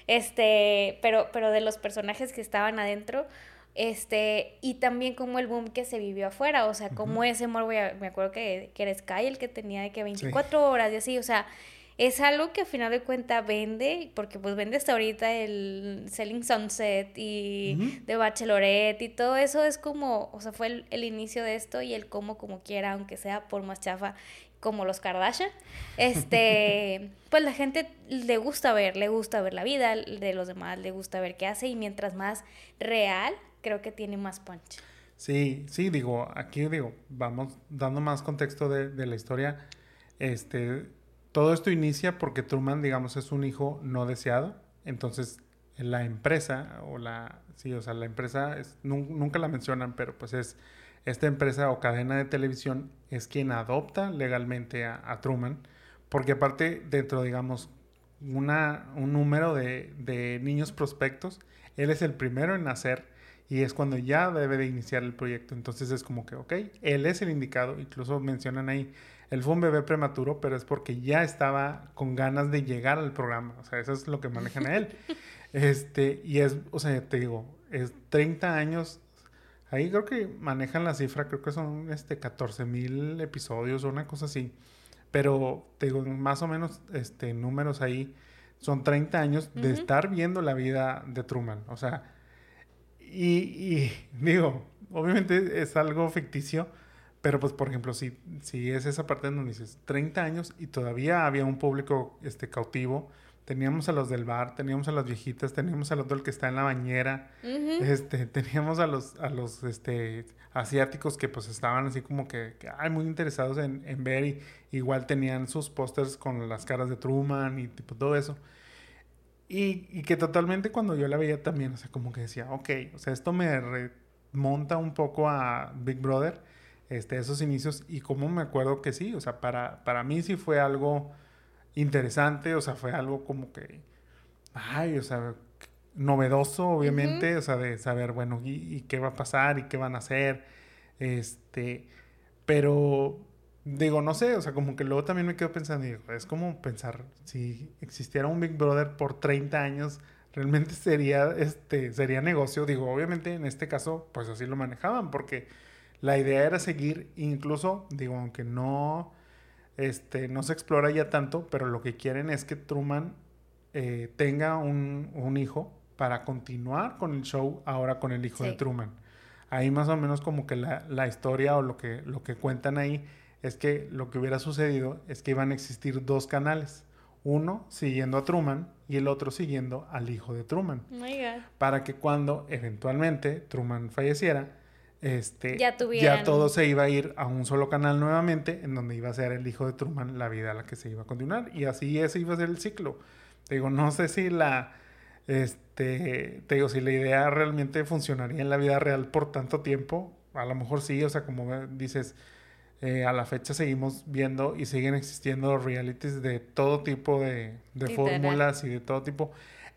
este, pero, pero de los personajes que estaban adentro, este, y también como el boom que se vivió afuera, o sea, como ese morbo, me acuerdo que, que era Sky el que tenía de que 24 horas y así, o sea, es algo que al final de cuentas vende, porque pues vende hasta ahorita el Selling Sunset y Ujú. The Bachelorette y todo eso es como, o sea, fue el, el inicio de esto y el cómo como quiera, aunque sea por más chafa como los Kardashian, este, pues la gente le gusta ver, le gusta ver la vida de los demás, le gusta ver qué hace y mientras más real, creo que tiene más punch. Sí, sí, digo, aquí digo, vamos dando más contexto de, de la historia. Este, todo esto inicia porque Truman, digamos, es un hijo no deseado. Entonces, la empresa, o la, sí, o sea, la empresa, es, nun- nunca la mencionan, pero pues es esta empresa o cadena de televisión es quien adopta legalmente a, a Truman. Porque aparte, dentro, digamos, una, un número de, de niños prospectos, él es el primero en nacer y es cuando ya debe de iniciar el proyecto. Entonces es como que, ok, él es el indicado, incluso mencionan ahí, él fue un bebé prematuro, pero es porque ya estaba con ganas de llegar al programa, o sea, eso es lo que manejan a él. Este, y es, o sea, te digo, es 30 años, ahí creo que manejan la cifra, creo que son este 14 mil episodios o una cosa así, pero te digo, más o menos, este, números ahí, son 30 años de estar viendo la vida de Truman, o sea, y, y digo, obviamente es algo ficticio, pero pues por ejemplo, si, si es esa parte donde dices 30 años y todavía había un público este, cautivo, teníamos a los del bar, teníamos a las viejitas, teníamos al otro el que está en la bañera, Ujú. este, teníamos a los, a los este, asiáticos que pues estaban así como que, que, ay, muy interesados en, en ver y igual tenían sus pósters con las caras de Truman y tipo todo eso. Y, y que totalmente cuando yo la veía también, o sea, como que decía, ok, o sea, esto me remonta un poco a Big Brother, este, esos inicios, y como me acuerdo que sí, o sea, para, para mí sí fue algo interesante, o sea, fue algo como que, ay, o sea, novedoso, obviamente, o sea, de saber, bueno, y, y qué va a pasar y qué van a hacer, este, pero digo, no sé, o sea, como que luego también me quedo pensando, digo, es como pensar, si existiera un Big Brother por 30 años, realmente sería, este, sería negocio, digo, obviamente en este caso, pues así lo manejaban, porque la idea era seguir, incluso, digo, aunque no, este, no se explora ya tanto, pero lo que quieren es que Truman eh, tenga un, un hijo para continuar con el show ahora con el hijo de. Truman. Ahí más o menos como que la, la historia o lo que, lo que cuentan ahí es que lo que hubiera sucedido es que iban a existir dos canales. Uno siguiendo a Truman y el otro siguiendo al hijo de Truman. Oh. Para que cuando eventualmente Truman falleciera, este, Ya tuvieran- todo se iba a ir a un solo canal nuevamente, en donde iba a ser el hijo de Truman la vida a la que se iba a continuar. Y así ese iba a ser el ciclo. Te digo, no sé si la, este, te digo, si la idea realmente funcionaría en la vida real por tanto tiempo. A lo mejor sí, o sea, como dices, eh, a la fecha seguimos viendo y siguen existiendo realities de todo tipo de, de fórmulas y de todo tipo.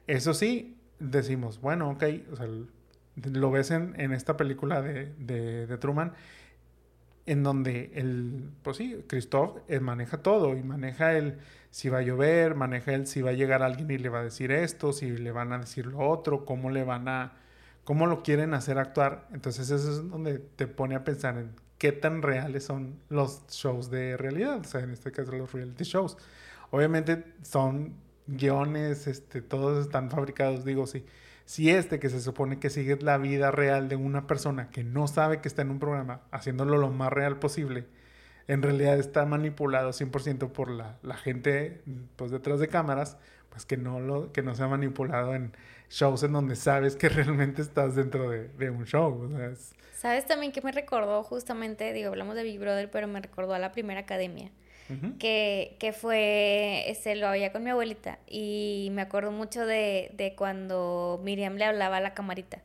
Eso sí, decimos, bueno, ok, o sea, lo ves en, en esta película de, de, Truman, en donde el, pues sí, Christoph eh, maneja todo y maneja el si va a llover, maneja el si va a llegar alguien y le va a decir esto, si le van a decir lo otro, cómo le van a, cómo lo quieren hacer actuar. Entonces eso es donde te pone a pensar en qué tan reales son los shows de realidad, o sea, en este caso los reality shows. Obviamente son guiones, este, todos están fabricados, digo, sí. Si este que se supone que sigue la vida real de una persona que no sabe que está en un programa, haciéndolo lo más real posible, en realidad está manipulado 100% por la, la gente pues detrás de cámaras, pues que no, lo, que no sea manipulado en shows en donde sabes que realmente estás dentro de, un show. ¿Sabes también que me recordó justamente, digo, hablamos de Big Brother, pero me recordó a la primera academia? Que, que fue, este, lo había con mi abuelita y me acuerdo mucho de, de cuando Miriam le hablaba a la camarita.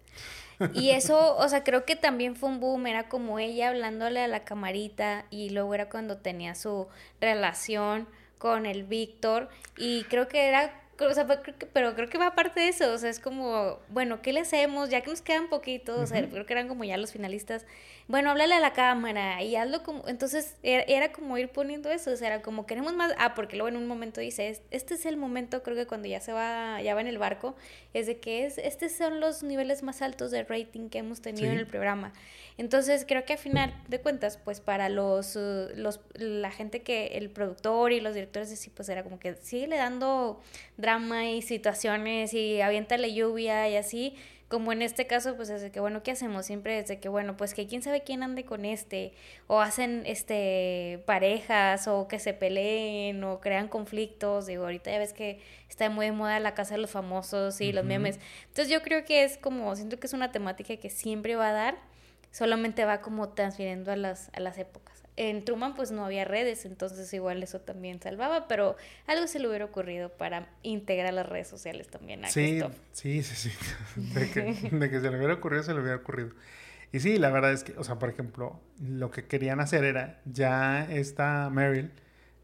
Y eso, o sea, creo que también fue un boom, era como ella hablándole a la camarita y luego era cuando tenía su relación con el Víctor y creo que era o sea, pero creo que va aparte de eso, o sea, es como, bueno, ¿qué le hacemos? Ya que nos quedan poquitos, o sea, creo que eran como ya los finalistas, bueno, háblale a la cámara y hazlo como, entonces era, como ir poniendo eso, o sea, era como queremos más, ah, porque luego en un momento dice, este es el momento, creo que cuando ya se va, ya va en el barco, es de que es, estos son los niveles más altos de rating que hemos tenido en el programa. Entonces creo que a final de cuentas, pues para los, uh, los la gente que, el productor y los directores sí, pues era como que sigue dando drama y situaciones y aviéntale lluvia y así, como en este caso, pues es de que, bueno, ¿qué hacemos? Siempre es de que, bueno, pues que quién sabe quién ande con este, o hacen, este, parejas, o que se peleen, o crean conflictos, digo, ahorita ya ves que está muy de moda la casa de los famosos y los memes, entonces yo creo que es como, siento que es una temática que siempre va a dar, solamente va como transfiriendo a las, a las épocas. En Truman pues no había redes, entonces igual eso también salvaba, pero algo se le hubiera ocurrido para integrar las redes sociales también a sí, Sí, sí, sí. De que, de que se le hubiera ocurrido, se le hubiera ocurrido. Y sí, la verdad es que, o sea, por ejemplo, lo que querían hacer era, ya esta Meryl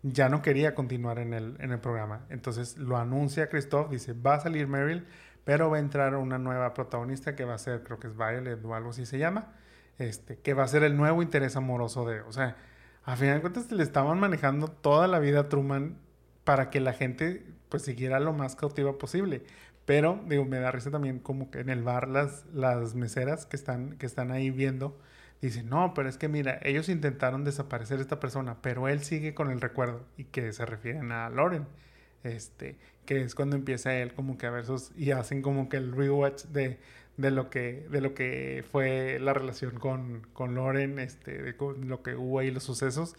ya no quería continuar en el, en el programa. Entonces lo anuncia Christoph, dice, va a salir Meryl, pero va a entrar una nueva protagonista que va a ser, creo que es Violet o algo así se llama este, que va a ser el nuevo interés amoroso de, o sea, a final de cuentas le estaban manejando toda la vida a Truman para que la gente pues siguiera lo más cautiva posible. Pero, digo, me da risa también como que en el bar las, las meseras que están, que están ahí viendo, dicen, no, pero es que mira, ellos intentaron desaparecer a esta persona, pero él sigue con el recuerdo y que se refieren a Loren. Este, que es cuando empieza él como que a ver sus, y hacen como que el rewatch de, de lo que, de lo que fue la relación con, con Loren, este, de lo que hubo ahí, los sucesos.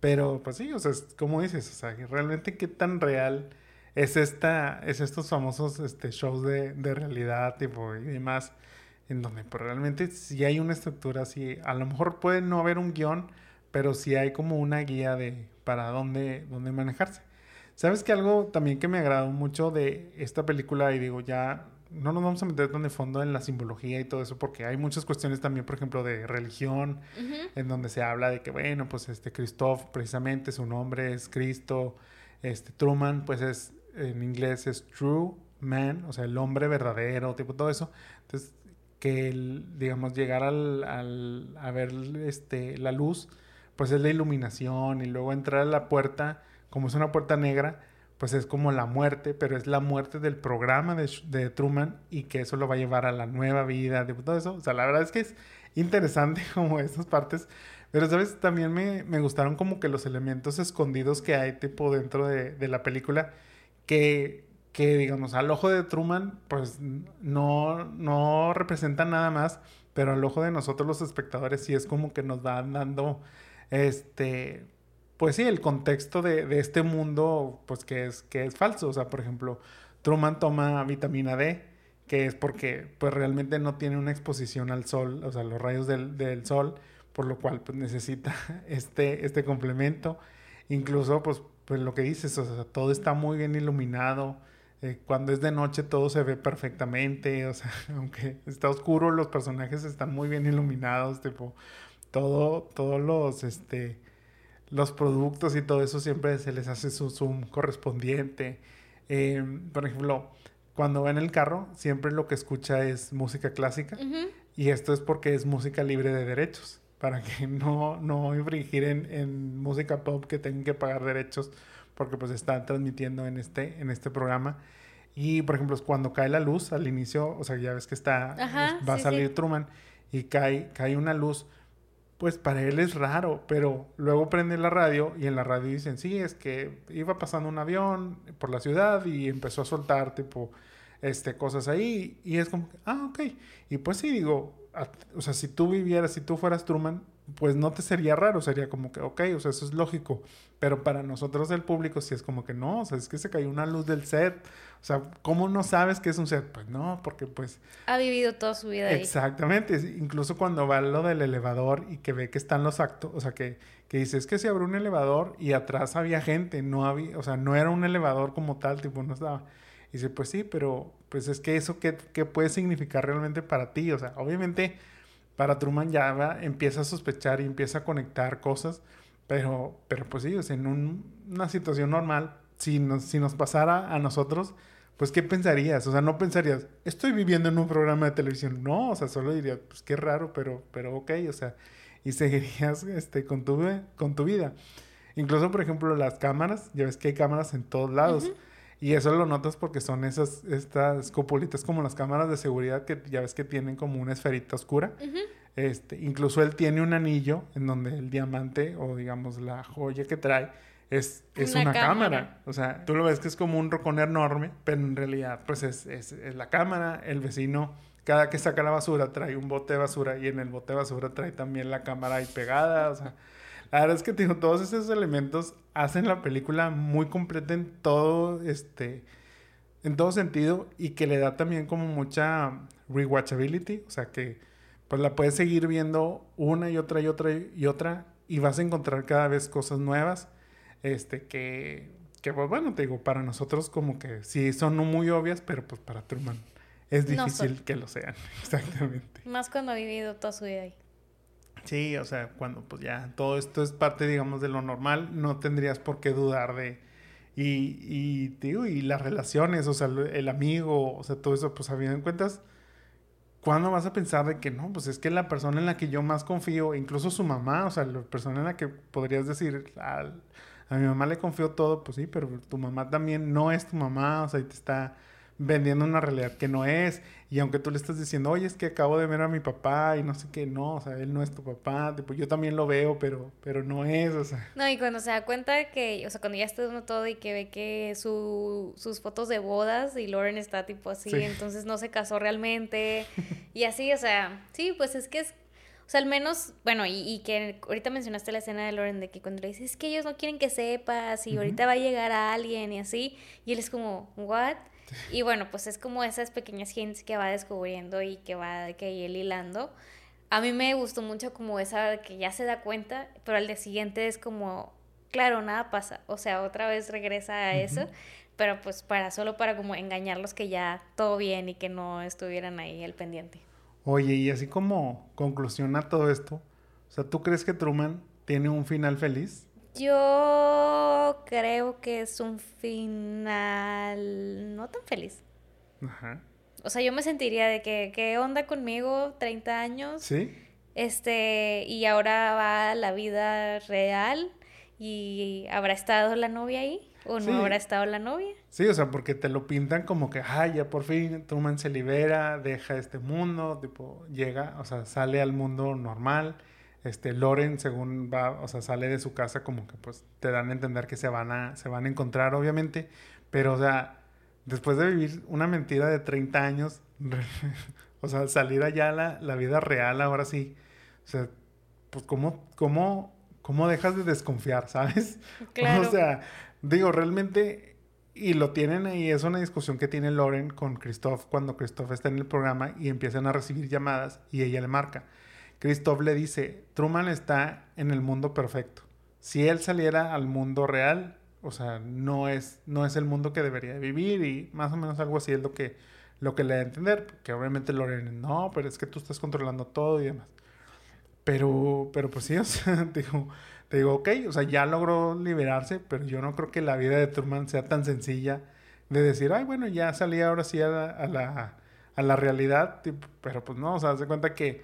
Pero pues sí, o sea, como dices, o sea, realmente qué tan real es esta, es estos famosos este, shows de, de realidad, tipo, y demás, en donde pues, realmente si hay una estructura así, a lo mejor puede no haber un guion, pero sí hay como una guía de para dónde, dónde manejarse. ¿Sabes que algo también que me agradó mucho de esta película, y digo, ya no nos vamos a meter tan de fondo en la simbología y todo eso, porque hay muchas cuestiones también, por ejemplo, de religión, en donde se habla de que, bueno, pues este Christoph, precisamente su nombre es Cristo, este Truman, pues es, en inglés es True Man, o sea, el hombre verdadero, tipo todo eso. Entonces, que, digamos, llegar al, al, a ver este, la luz, pues es la iluminación, y luego entrar a la puerta, como es una puerta negra, pues es como la muerte, pero es la muerte del programa de, Truman y que eso lo va a llevar a la nueva vida, de todo eso. O sea, la verdad es que es interesante como esas partes, pero sabes, también me, me gustaron como que los elementos escondidos que hay tipo dentro de, de la película que, que, digamos, al ojo de Truman, pues no, no representa nada más, pero al ojo de nosotros los espectadores sí es como que nos van dando, este, pues sí, el contexto de, este mundo, pues que es, que es falso. O sea, por ejemplo, Truman toma vitamina D, que es porque pues realmente no tiene una exposición al sol, o sea, los rayos del, sol, por lo cual pues necesita este, este complemento. Incluso, pues, pues lo que dices, o sea, todo está muy bien iluminado. Eh, cuando es de noche todo se ve perfectamente, o sea, aunque está oscuro, los personajes están muy bien iluminados, tipo, todo, todos los, este, los productos y todo eso siempre se les hace su zoom correspondiente. Em, por ejemplo, cuando va en el carro, siempre lo que escucha es música clásica. Y esto es porque es música libre de derechos. Para que no, no infringir en, música pop que tengan que pagar derechos. Porque pues están transmitiendo en este, en este programa. Y por ejemplo, cuando cae la luz al inicio, o sea, ya ves que está, va a salir Truman y cae, cae una luz pues para él es raro, pero luego prende la radio y en la radio dicen, sí, es que iba pasando un avión por la ciudad y empezó a soltar tipo este, cosas ahí y es como, ah, ok. Y pues sí, digo, o sea, si tú vivieras, si tú fueras Truman, pues no te sería raro, sería como que, ok, o sea, eso es lógico, pero para nosotros el público sí es como que no, o sea, es que se cayó una luz del set, o sea, ¿cómo no sabes que es un set? Pues no, porque pues... Ha vivido toda su vida ahí. Exactamente, incluso cuando va lo del elevador y que ve que están los actos, o sea, que, que dice, es que se abrió un elevador y atrás había gente, no había, o sea, no era un elevador como tal, tipo, no estaba... Y dice, pues sí, pero pues es que eso, ¿qué, qué puede significar realmente para ti? O sea, obviamente para Truman ya empieza a sospechar y empieza a conectar cosas, pero, pero pues sí, en una situación normal, si nos, si nos pasara a nosotros, pues ¿qué pensarías? O sea, no pensarías, estoy viviendo en un programa de televisión. No, o sea, solo dirías, pues qué raro, pero, pero ok, o sea, y seguirías este, con, tu, con tu vida. Incluso, por ejemplo, las cámaras, ya ves que hay cámaras en todos lados. Y eso lo notas porque son esas, estas copulitas como las cámaras de seguridad que ya ves que tienen como una esferita oscura. este, incluso él tiene un anillo en donde el diamante o digamos la joya que trae es, es una, cámara. O sea, tú lo ves que es como un rocón enorme, pero en realidad pues es, es, es la cámara, el vecino cada que saca la basura trae un bote de basura y en el bote de basura trae también la cámara ahí pegada, o sea, la verdad es que digo, todos esos elementos hacen la película muy completa en todo este en todo sentido y que le da también como mucha rewatchability, o sea que pues la puedes seguir viendo una y otra y otra y otra y vas a encontrar cada vez cosas nuevas, este que que pues bueno, te digo, para nosotros como que sí son muy obvias, pero pues para Truman es difícil que lo sean, exactamente. Más cuando ha vivido toda su vida ahí. Sí, o sea, cuando pues ya todo esto es parte, digamos, de lo normal, no tendrías por qué dudar de... Y, y, digo, y las relaciones, o sea, el amigo, o sea, todo eso, pues a fin de cuentas, ¿cuándo vas a pensar de que no? Pues es que la persona en la que yo más confío, incluso su mamá, o sea, la persona en la que podrías decir, a, a mi mamá le confío todo, pues sí, pero tu mamá también no es tu mamá, o sea, y te está vendiendo una realidad que no es. Y aunque tú le estás diciendo, oye, es que acabo de ver a mi papá y no sé qué, no, o sea, él no es tu papá, tipo, yo también lo veo, pero, pero no es, o sea. No, y cuando se da cuenta que, o sea, cuando ya está dando todo y que ve que su, sus fotos de bodas y Lauren está tipo así, entonces no se casó realmente y así, o sea, sí, pues es que es o sea, al menos, bueno, y, y, que ahorita mencionaste la escena de Lauren de que cuando le dices, es que ellos no quieren que sepas y ahorita va a llegar a alguien y así, y él es como, ¿what? Y bueno, pues es como esas pequeñas hints que va descubriendo y que va que ir hilando. A mí me gustó mucho como esa que ya se da cuenta, pero al día siguiente es como, claro, nada pasa. O sea, otra vez regresa a eso, pero pues para solo para como engañarlos que ya todo bien y que no estuvieran ahí al pendiente. Oye, y así como conclusión a todo esto, o sea, ¿tú crees que Truman tiene un final feliz? Yo creo que es un final no tan feliz. Ajá. O sea, yo me sentiría de que, ¿qué onda conmigo? 30 años. Sí. Este, y ahora va la vida real y ¿habrá estado la novia ahí? ¿O no habrá estado la novia? Sí, o sea, porque te lo pintan como que, ay, ya por fin Truman se libera, deja este mundo, tipo, llega, o sea, sale al mundo normal este Loren según va, o sea, sale de su casa como que pues te dan a entender que se van a se van a encontrar obviamente, pero o sea, después de vivir una mentira de 30 años, o sea, salir allá a la, la vida real ahora sí. O sea, pues cómo cómo cómo dejas de desconfiar, ¿sabes? Claro. O sea, digo, realmente y lo tienen ahí, es una discusión que tiene Loren con Christoph cuando Christoph está en el programa y empiezan a recibir llamadas y ella le marca. Christoph le dice, Truman está en el mundo perfecto. Si él saliera al mundo real, o sea, no es, no es el mundo que debería vivir y más o menos algo así es lo que, lo que le da a entender. Que obviamente Lorena, no, pero es que tú estás controlando todo y demás. Pero, pero pues sí, o digo, te digo, ok, o sea, ya logró liberarse, pero yo no creo que la vida de Truman sea tan sencilla de decir, ay, bueno, ya salí ahora sí a la, a la, realidad, pero pues no, o sea, haz de cuenta que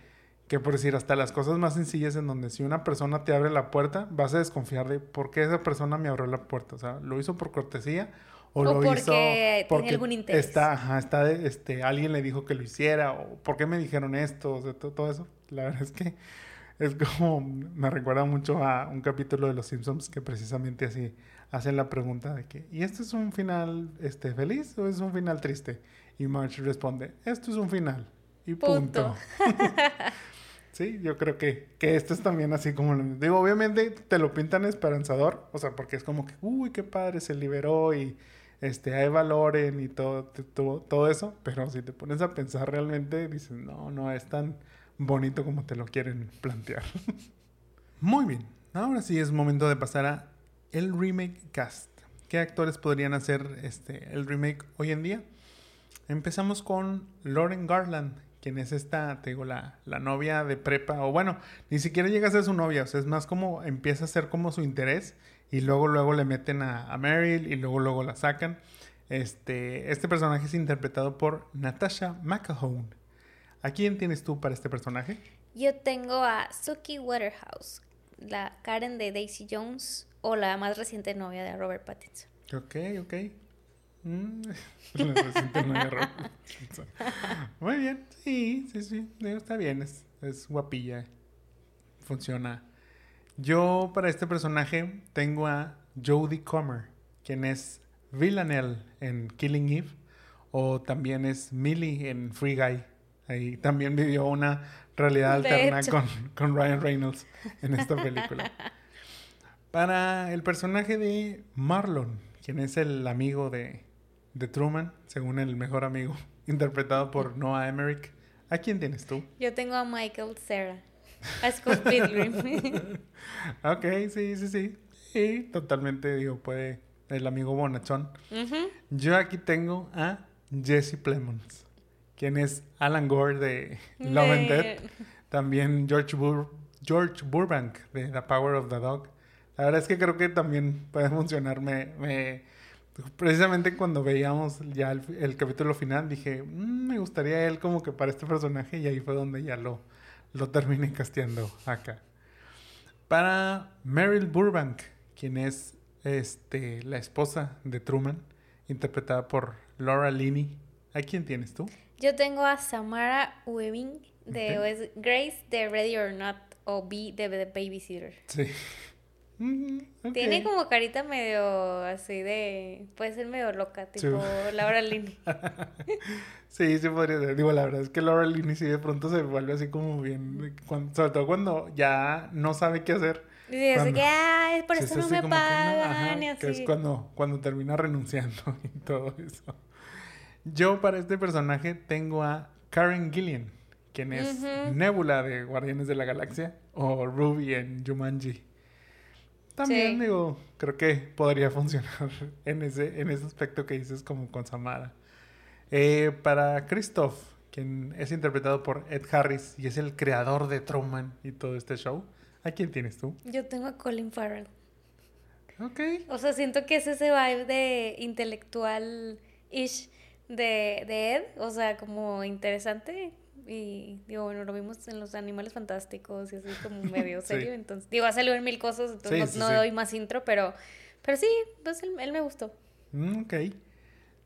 que por decir, hasta las cosas más sencillas en donde si una persona te abre la puerta, vas a desconfiar de por qué esa persona me abrió la puerta. O sea, ¿lo hizo por cortesía? O, lo porque hizo porque algún interés. Está, ajá, está, este, alguien le dijo que lo hiciera, o por qué me dijeron esto, o sea, todo, todo eso. La verdad es que es como, me recuerda mucho a un capítulo de Los Simpsons que precisamente así hacen la pregunta de que, ¿y este es un final este, feliz o es un final triste? Y Marge responde, esto es un final. Y punto. Sí, yo creo que, que esto es también así como lo digo. Obviamente te lo pintan esperanzador, o sea, porque es como que, uy, qué padre, se liberó y este, hay valoren y todo, todo, todo eso. Pero si te pones a pensar realmente, dices, no, no es tan bonito como te lo quieren plantear. Muy bien, ahora sí es momento de pasar a el remake cast. ¿Qué actores podrían hacer este, el remake hoy en día? Empezamos con Lauren Garland, quien es esta, te digo, la, la, novia de prepa, o bueno, ni siquiera llega a ser su novia, o sea, es más como empieza a ser como su interés y luego luego le meten a, a Meryl y luego luego la sacan. Este, este personaje es interpretado por Natasha McElhone. ¿A quién tienes tú para este personaje? Yo tengo a Suki Waterhouse, la Karen de Daisy Jones o la más reciente novia de Robert Pattinson. Ok, ok. Muy bien, sí, sí, sí, está bien, es, es guapilla, funciona. Yo para este personaje tengo a Jodie Comer, quien es Villanelle en Killing Eve, o también es Millie en Free Guy. Ahí también vivió una realidad De alterna con, con Ryan Reynolds en esta película. Para el personaje de Marlon, quien es el amigo de, de Truman, según el mejor amigo, interpretado por Noah Emmerich, ¿a quién tienes tú? Yo tengo a Michael Cera, a Scott Pilgrim. Ok, sí, sí, sí. Sí, totalmente, digo, puede el amigo bonachón. Yo aquí tengo a Jesse Plemons, quien es Alan Gore de Love and De- Death. También George, Bur- George Burbank de The Power of the Dog. La verdad es que creo que también puede funcionar. Me, me- precisamente cuando veíamos ya el, el capítulo final, dije, "Mm, me gustaría él como que para este personaje y ahí fue donde ya lo, lo terminé casteando acá. Para Meryl Burbank, quien es este, la esposa de Truman, interpretada por Laura Linney. ¿A quién tienes tú? Yo tengo a Samara Weaving de Grace de Ready or Not o B de The Babysitter. Sí. Mm, ok. Tiene como carita medio así de... Puede ser medio loca, Sí. tipo Laura Linney. Sí, sí podría ser. Digo, la verdad es que Laura Linney sí de pronto se vuelve así como bien... cuando- sobre todo cuando ya no sabe qué hacer. Y dice Cuando- que, ay, por Sí, eso sí, no sí, me como que no, pagan ajá, y Que es así. cuando, cuando termina renunciando y todo eso. Yo para este personaje tengo a Karen Gillian, quien es Ujú. Nebula de Guardianes de la Galaxia o Ruby en Jumanji. También Sí. digo, creo que podría funcionar en ese, en ese aspecto que dices como con Samara. Eh, para Christoph, quien es interpretado por Ed Harris y es el creador de Truman y todo este show, ¿a quién tienes tú? Yo tengo a Colin Farrell. Ok. O sea, siento que es ese vibe de intelectual-ish de, de Ed. O sea, como interesante. Y digo, bueno, lo vimos en los Animales Fantásticos y así como medio Sí. serio. Entonces, digo, ha salido en mil cosas, entonces Sí, no, sí, no sí. doy más intro, pero, pero sí, pues él, él me gustó. Mm, ok.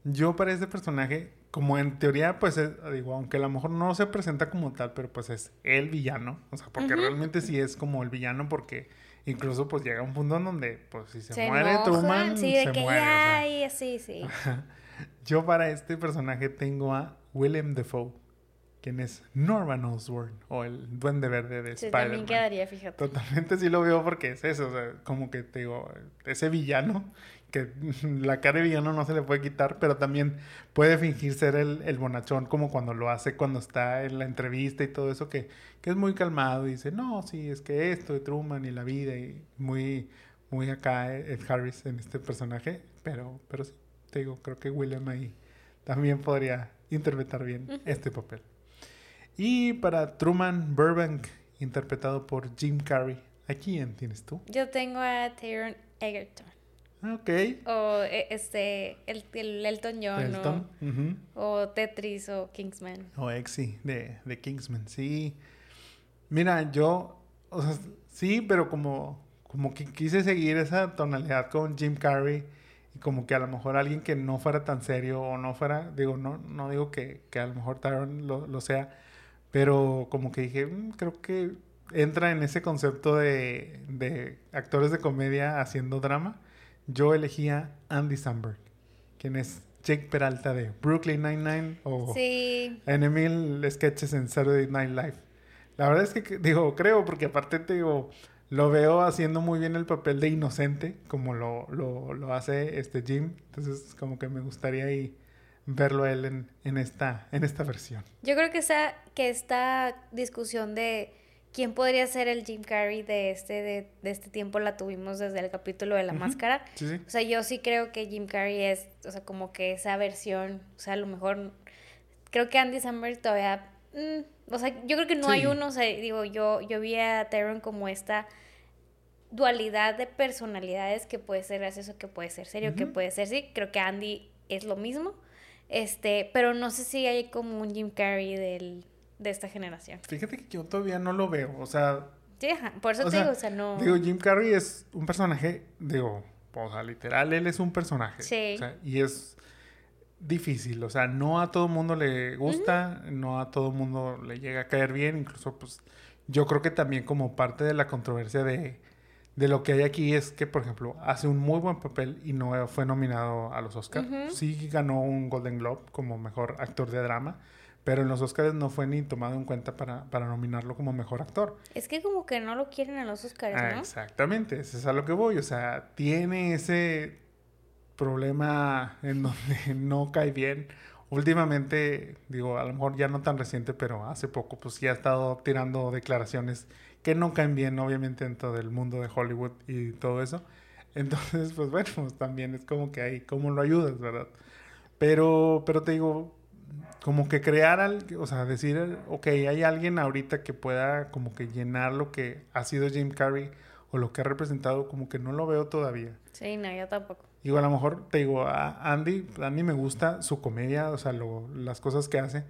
Yo para este personaje, como en teoría, pues es- digo, aunque a lo mejor no se presenta como tal, pero pues es el villano. O sea, porque realmente sí es como el villano, porque incluso pues llega un punto en donde, pues si se, Se muere enojan, Truman, sí, de se que muere. o sea. así, sí. Yo para este personaje tengo a Willem Dafoe, quien es Norman Osborn, o el Duende Verde de Sí, Spider-Man. también quedaría, fíjate. Totalmente sí lo veo porque es eso, o sea, como que te digo, ese villano, que la cara de villano no se le puede quitar, pero también puede fingir ser el, el bonachón como cuando lo hace cuando está en la entrevista y todo eso, que, que es muy calmado y dice, no, sí, es que esto de Truman y la vida y muy, muy acá Ed Harris en este personaje, pero, pero sí, te digo, creo que William ahí también podría interpretar bien este papel. Y para Truman Burbank, interpretado por Jim Carrey, ¿a quién tienes tú? Yo tengo a Taron Egerton. Ok. O eh, este, el, el Elton John. Elton. O, o Tetris o Kingsman. O Exy de, de Kingsman, sí. Mira, yo, o sea, sí, pero como, como que quise seguir esa tonalidad con Jim Carrey y como que a lo mejor alguien que no fuera tan serio o no fuera, digo, no, no digo que, que a lo mejor Taron lo, lo sea, pero como que dije, "Mm, creo que entra en ese concepto de, de actores de comedia haciendo drama. Yo elegía Andy Samberg, quien es Jake Peralta de Brooklyn Nine-Nine o Sí. en mil sketches en Saturday Night Live. La verdad es que, que- digo, creo, porque aparte te digo, lo veo haciendo muy bien el papel de inocente, como lo, lo, lo hace este Jim. Entonces, como que me gustaría ahí verlo a él en, en, esta, en esta versión. Yo creo que esa, que esta discusión de quién podría ser el Jim Carrey de este, de, de este tiempo la tuvimos desde el capítulo de la máscara. Sí, sí. O sea, yo sí creo que Jim Carrey es, o sea, como que esa versión, o sea, a lo mejor, creo que Andy Samberg todavía, mm, o sea, yo creo que no hay uno, o sea, digo, yo, yo vi a Taron como esta dualidad de personalidades que puede ser gracioso, que puede ser serio, que puede ser sí. Creo que Andy es lo mismo. Este, pero no sé si hay como un Jim Carrey del, de esta generación. Fíjate que yo todavía no lo veo. O sea, Sí, ajá, por eso te sea, digo, o sea, no. Digo, Jim Carrey es un personaje, digo, o sea, literal, él es un personaje. Sí. O sea, y es difícil, o sea, no a todo mundo le gusta, no a todo mundo le llega a caer bien, incluso pues yo creo que también como parte de la controversia de, de lo que hay aquí es que, por ejemplo, hace un muy buen papel y no fue nominado a los Oscars. Sí ganó un Golden Globe como mejor actor de drama, pero en los Oscars no fue ni tomado en cuenta para, para nominarlo como mejor actor. Es que como que no lo quieren a los Oscars, Ah, ¿no? Exactamente, eso es a lo que voy. O sea, tiene ese problema en donde no cae bien. Últimamente, digo, a lo mejor ya no tan reciente, pero hace poco, pues ya ha estado tirando declaraciones que no caen bien, obviamente, dentro del mundo de Hollywood y todo eso. Entonces, pues bueno, pues también es como que ahí, ¿cómo lo ayudas, verdad? Pero, pero te digo, como que crear, al, o sea, decir, ok, hay alguien ahorita que pueda como que llenar lo que ha sido Jim Carrey o lo que ha representado, como que no lo veo todavía. Sí, no, yo tampoco. Digo, a lo mejor te digo, a Andy, Andy me gusta su comedia, o sea, lo- las cosas que hace.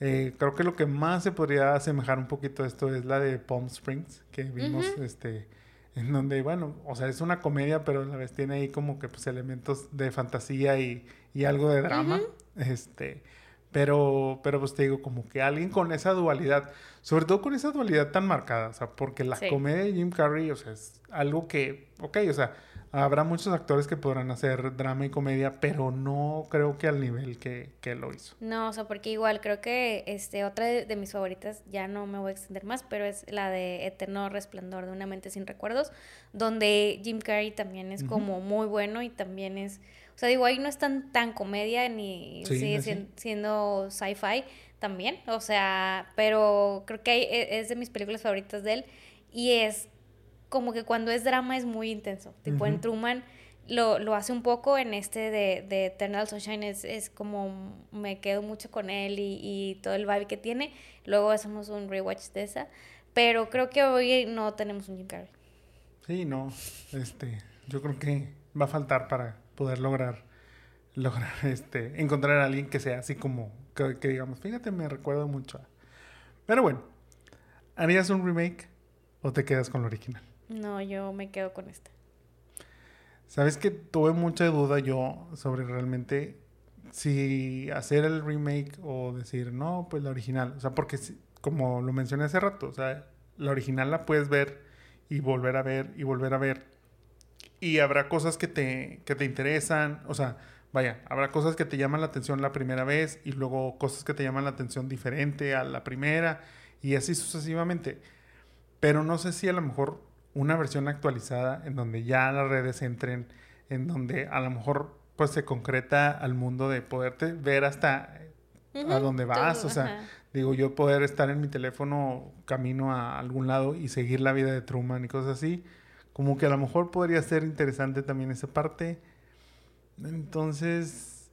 Eh, creo que lo que más se podría asemejar un poquito a esto es la de Palm Springs, que vimos, este, en donde, bueno, o sea, es una comedia, pero a la vez tiene ahí como que pues elementos de fantasía y, y algo de drama. Este, pero, pero pues te digo, como que alguien con esa dualidad, sobre todo con esa dualidad tan marcada, o sea, porque la Sí. comedia de Jim Carrey, o sea, es algo que, ok, o sea, habrá muchos actores que podrán hacer drama y comedia, pero no creo que al nivel que, que lo hizo. No, o sea, porque igual creo que este otra de, de mis favoritas, ya no me voy a extender más, pero es la de Eterno Resplandor de una mente sin recuerdos, donde Jim Carrey también es como muy bueno y también es, o sea, digo, ahí no es tan, tan comedia ni Sí, sigue sí. sien- siendo sci-fi también, o sea, pero creo que hay- e- es de mis películas favoritas de él y es como que cuando es drama es muy intenso, tipo en Ujú. Truman lo, lo hace un poco en este de, de Eternal Sunshine, es, es como me quedo mucho con él y, y todo el vibe que tiene. Luego hacemos un rewatch de esa, pero creo que hoy no tenemos un Jim Carrey. Sí, no, este, yo creo que va a faltar para poder lograr, lograr, este, encontrar a alguien que sea así como, que, que digamos, fíjate, me recuerda mucho a... Pero bueno, ¿harías un remake o te quedas con lo original? No, yo me quedo con esta. Sabes que tuve mucha duda yo sobre realmente si hacer el remake o decir, no, pues la original. O sea, porque como lo mencioné hace rato, o sea, la original la puedes ver y volver a ver y volver a ver. Y habrá cosas que te, que te interesan, o sea, vaya, habrá cosas que te llaman la atención la primera vez y luego cosas que te llaman la atención diferente a la primera y así sucesivamente. Pero no sé si a lo mejor una versión actualizada en donde ya las redes entren, en donde a lo mejor pues se concreta al mundo de poderte ver hasta a Ujú, dónde vas, todo, o sea, ajá. digo yo poder estar en mi teléfono camino a algún lado y seguir la vida de Truman y cosas así, como que a lo mejor podría ser interesante también esa parte. Entonces,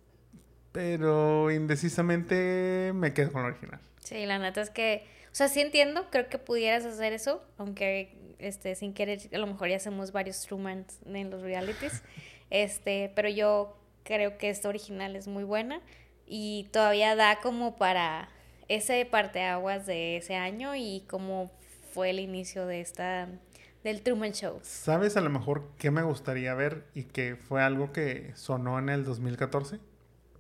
pero indecisamente me quedo con la original. Sí, la neta es que, sea, sí entiendo, creo que pudieras hacer eso, aunque este sin querer a lo mejor ya hacemos varios Trumans en los realities. Este, pero yo creo que esta original es muy buena y todavía da como para ese parteaguas de ese año y cómo fue el inicio de esta del Truman Show. ¿Sabes a lo mejor qué me gustaría ver y que fue algo que sonó en el 2014?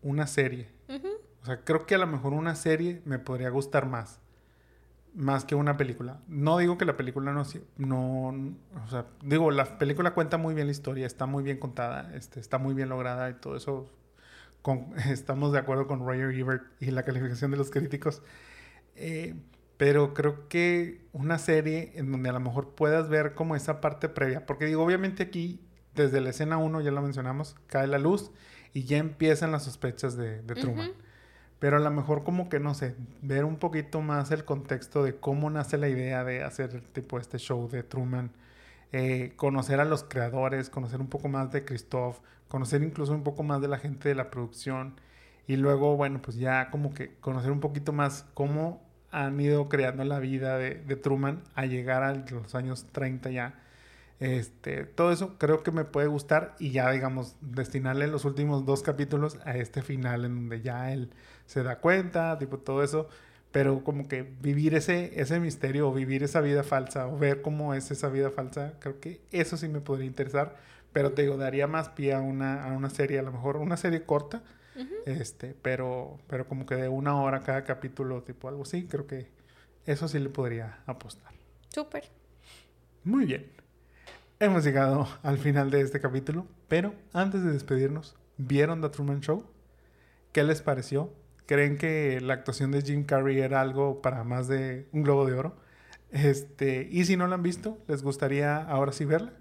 Una serie. O sea, creo que a lo mejor una serie me podría gustar más. Más que una película. No digo que la película no... no o sea, digo, la película cuenta muy bien la historia, está muy bien contada, este, está muy bien lograda y todo eso. Con, estamos de acuerdo con Roger Ebert y la calificación de los críticos. Eh, pero creo que una serie en donde a lo mejor puedas ver como esa parte previa. Porque digo, obviamente aquí, desde la escena 1, ya lo mencionamos, cae la luz y ya empiezan las sospechas de, Truman. Pero a lo mejor como que, no sé, ver un poquito más el contexto de cómo nace la idea de hacer tipo este show de Truman. eh, conocer a los creadores, conocer un poco más de Christoph, conocer incluso un poco más de la gente de la producción. Y luego, bueno, pues ya como que conocer un poquito más cómo han ido creando la vida de, de Truman a llegar a los años 30 ya. Este, todo eso creo que me puede gustar y ya, digamos, destinarle los últimos dos capítulos a este final en donde ya él se da cuenta, tipo todo eso, pero como que vivir ese, ese misterio o vivir esa vida falsa o ver cómo es esa vida falsa, creo que eso sí me podría interesar, pero te digo, daría más pie a una, a una serie, a lo mejor una serie corta, este, pero, pero como que de una hora cada capítulo, tipo algo así, creo que eso sí le podría apostar. Súper. Muy bien. Hemos llegado al final de este capítulo, pero antes de despedirnos, ¿vieron The Truman Show? ¿Qué les pareció? ¿Creen que la actuación de Jim Carrey era algo para más de un globo de oro? Este, y si no la han visto, ¿les gustaría ahora sí verla?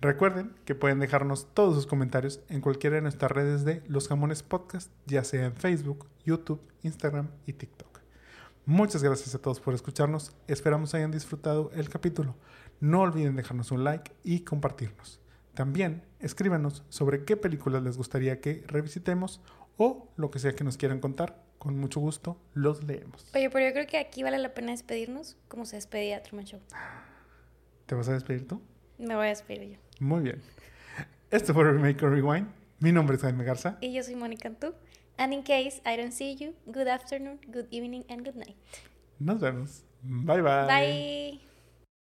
Recuerden que pueden dejarnos todos sus comentarios en cualquiera de nuestras redes de Los Jamones Podcast, ya sea en Facebook, YouTube, Instagram y TikTok. Muchas gracias a todos por escucharnos. Esperamos hayan disfrutado el capítulo. No olviden dejarnos un like y compartirnos. También escríbanos sobre qué películas les gustaría que revisitemos o lo que sea que nos quieran contar. Con mucho gusto los leemos. Oye, pero yo creo que aquí vale la pena despedirnos como se despedía Truman Show. ¿Te vas a despedir tú? Me voy a despedir yo. Muy bien. Este fue Remake or Rewind. Mi nombre es Jaime Garza. Y yo soy Mónica Antú. And in case I don't see you, good afternoon, good evening, and good night. Nos vemos. Bye bye. Bye.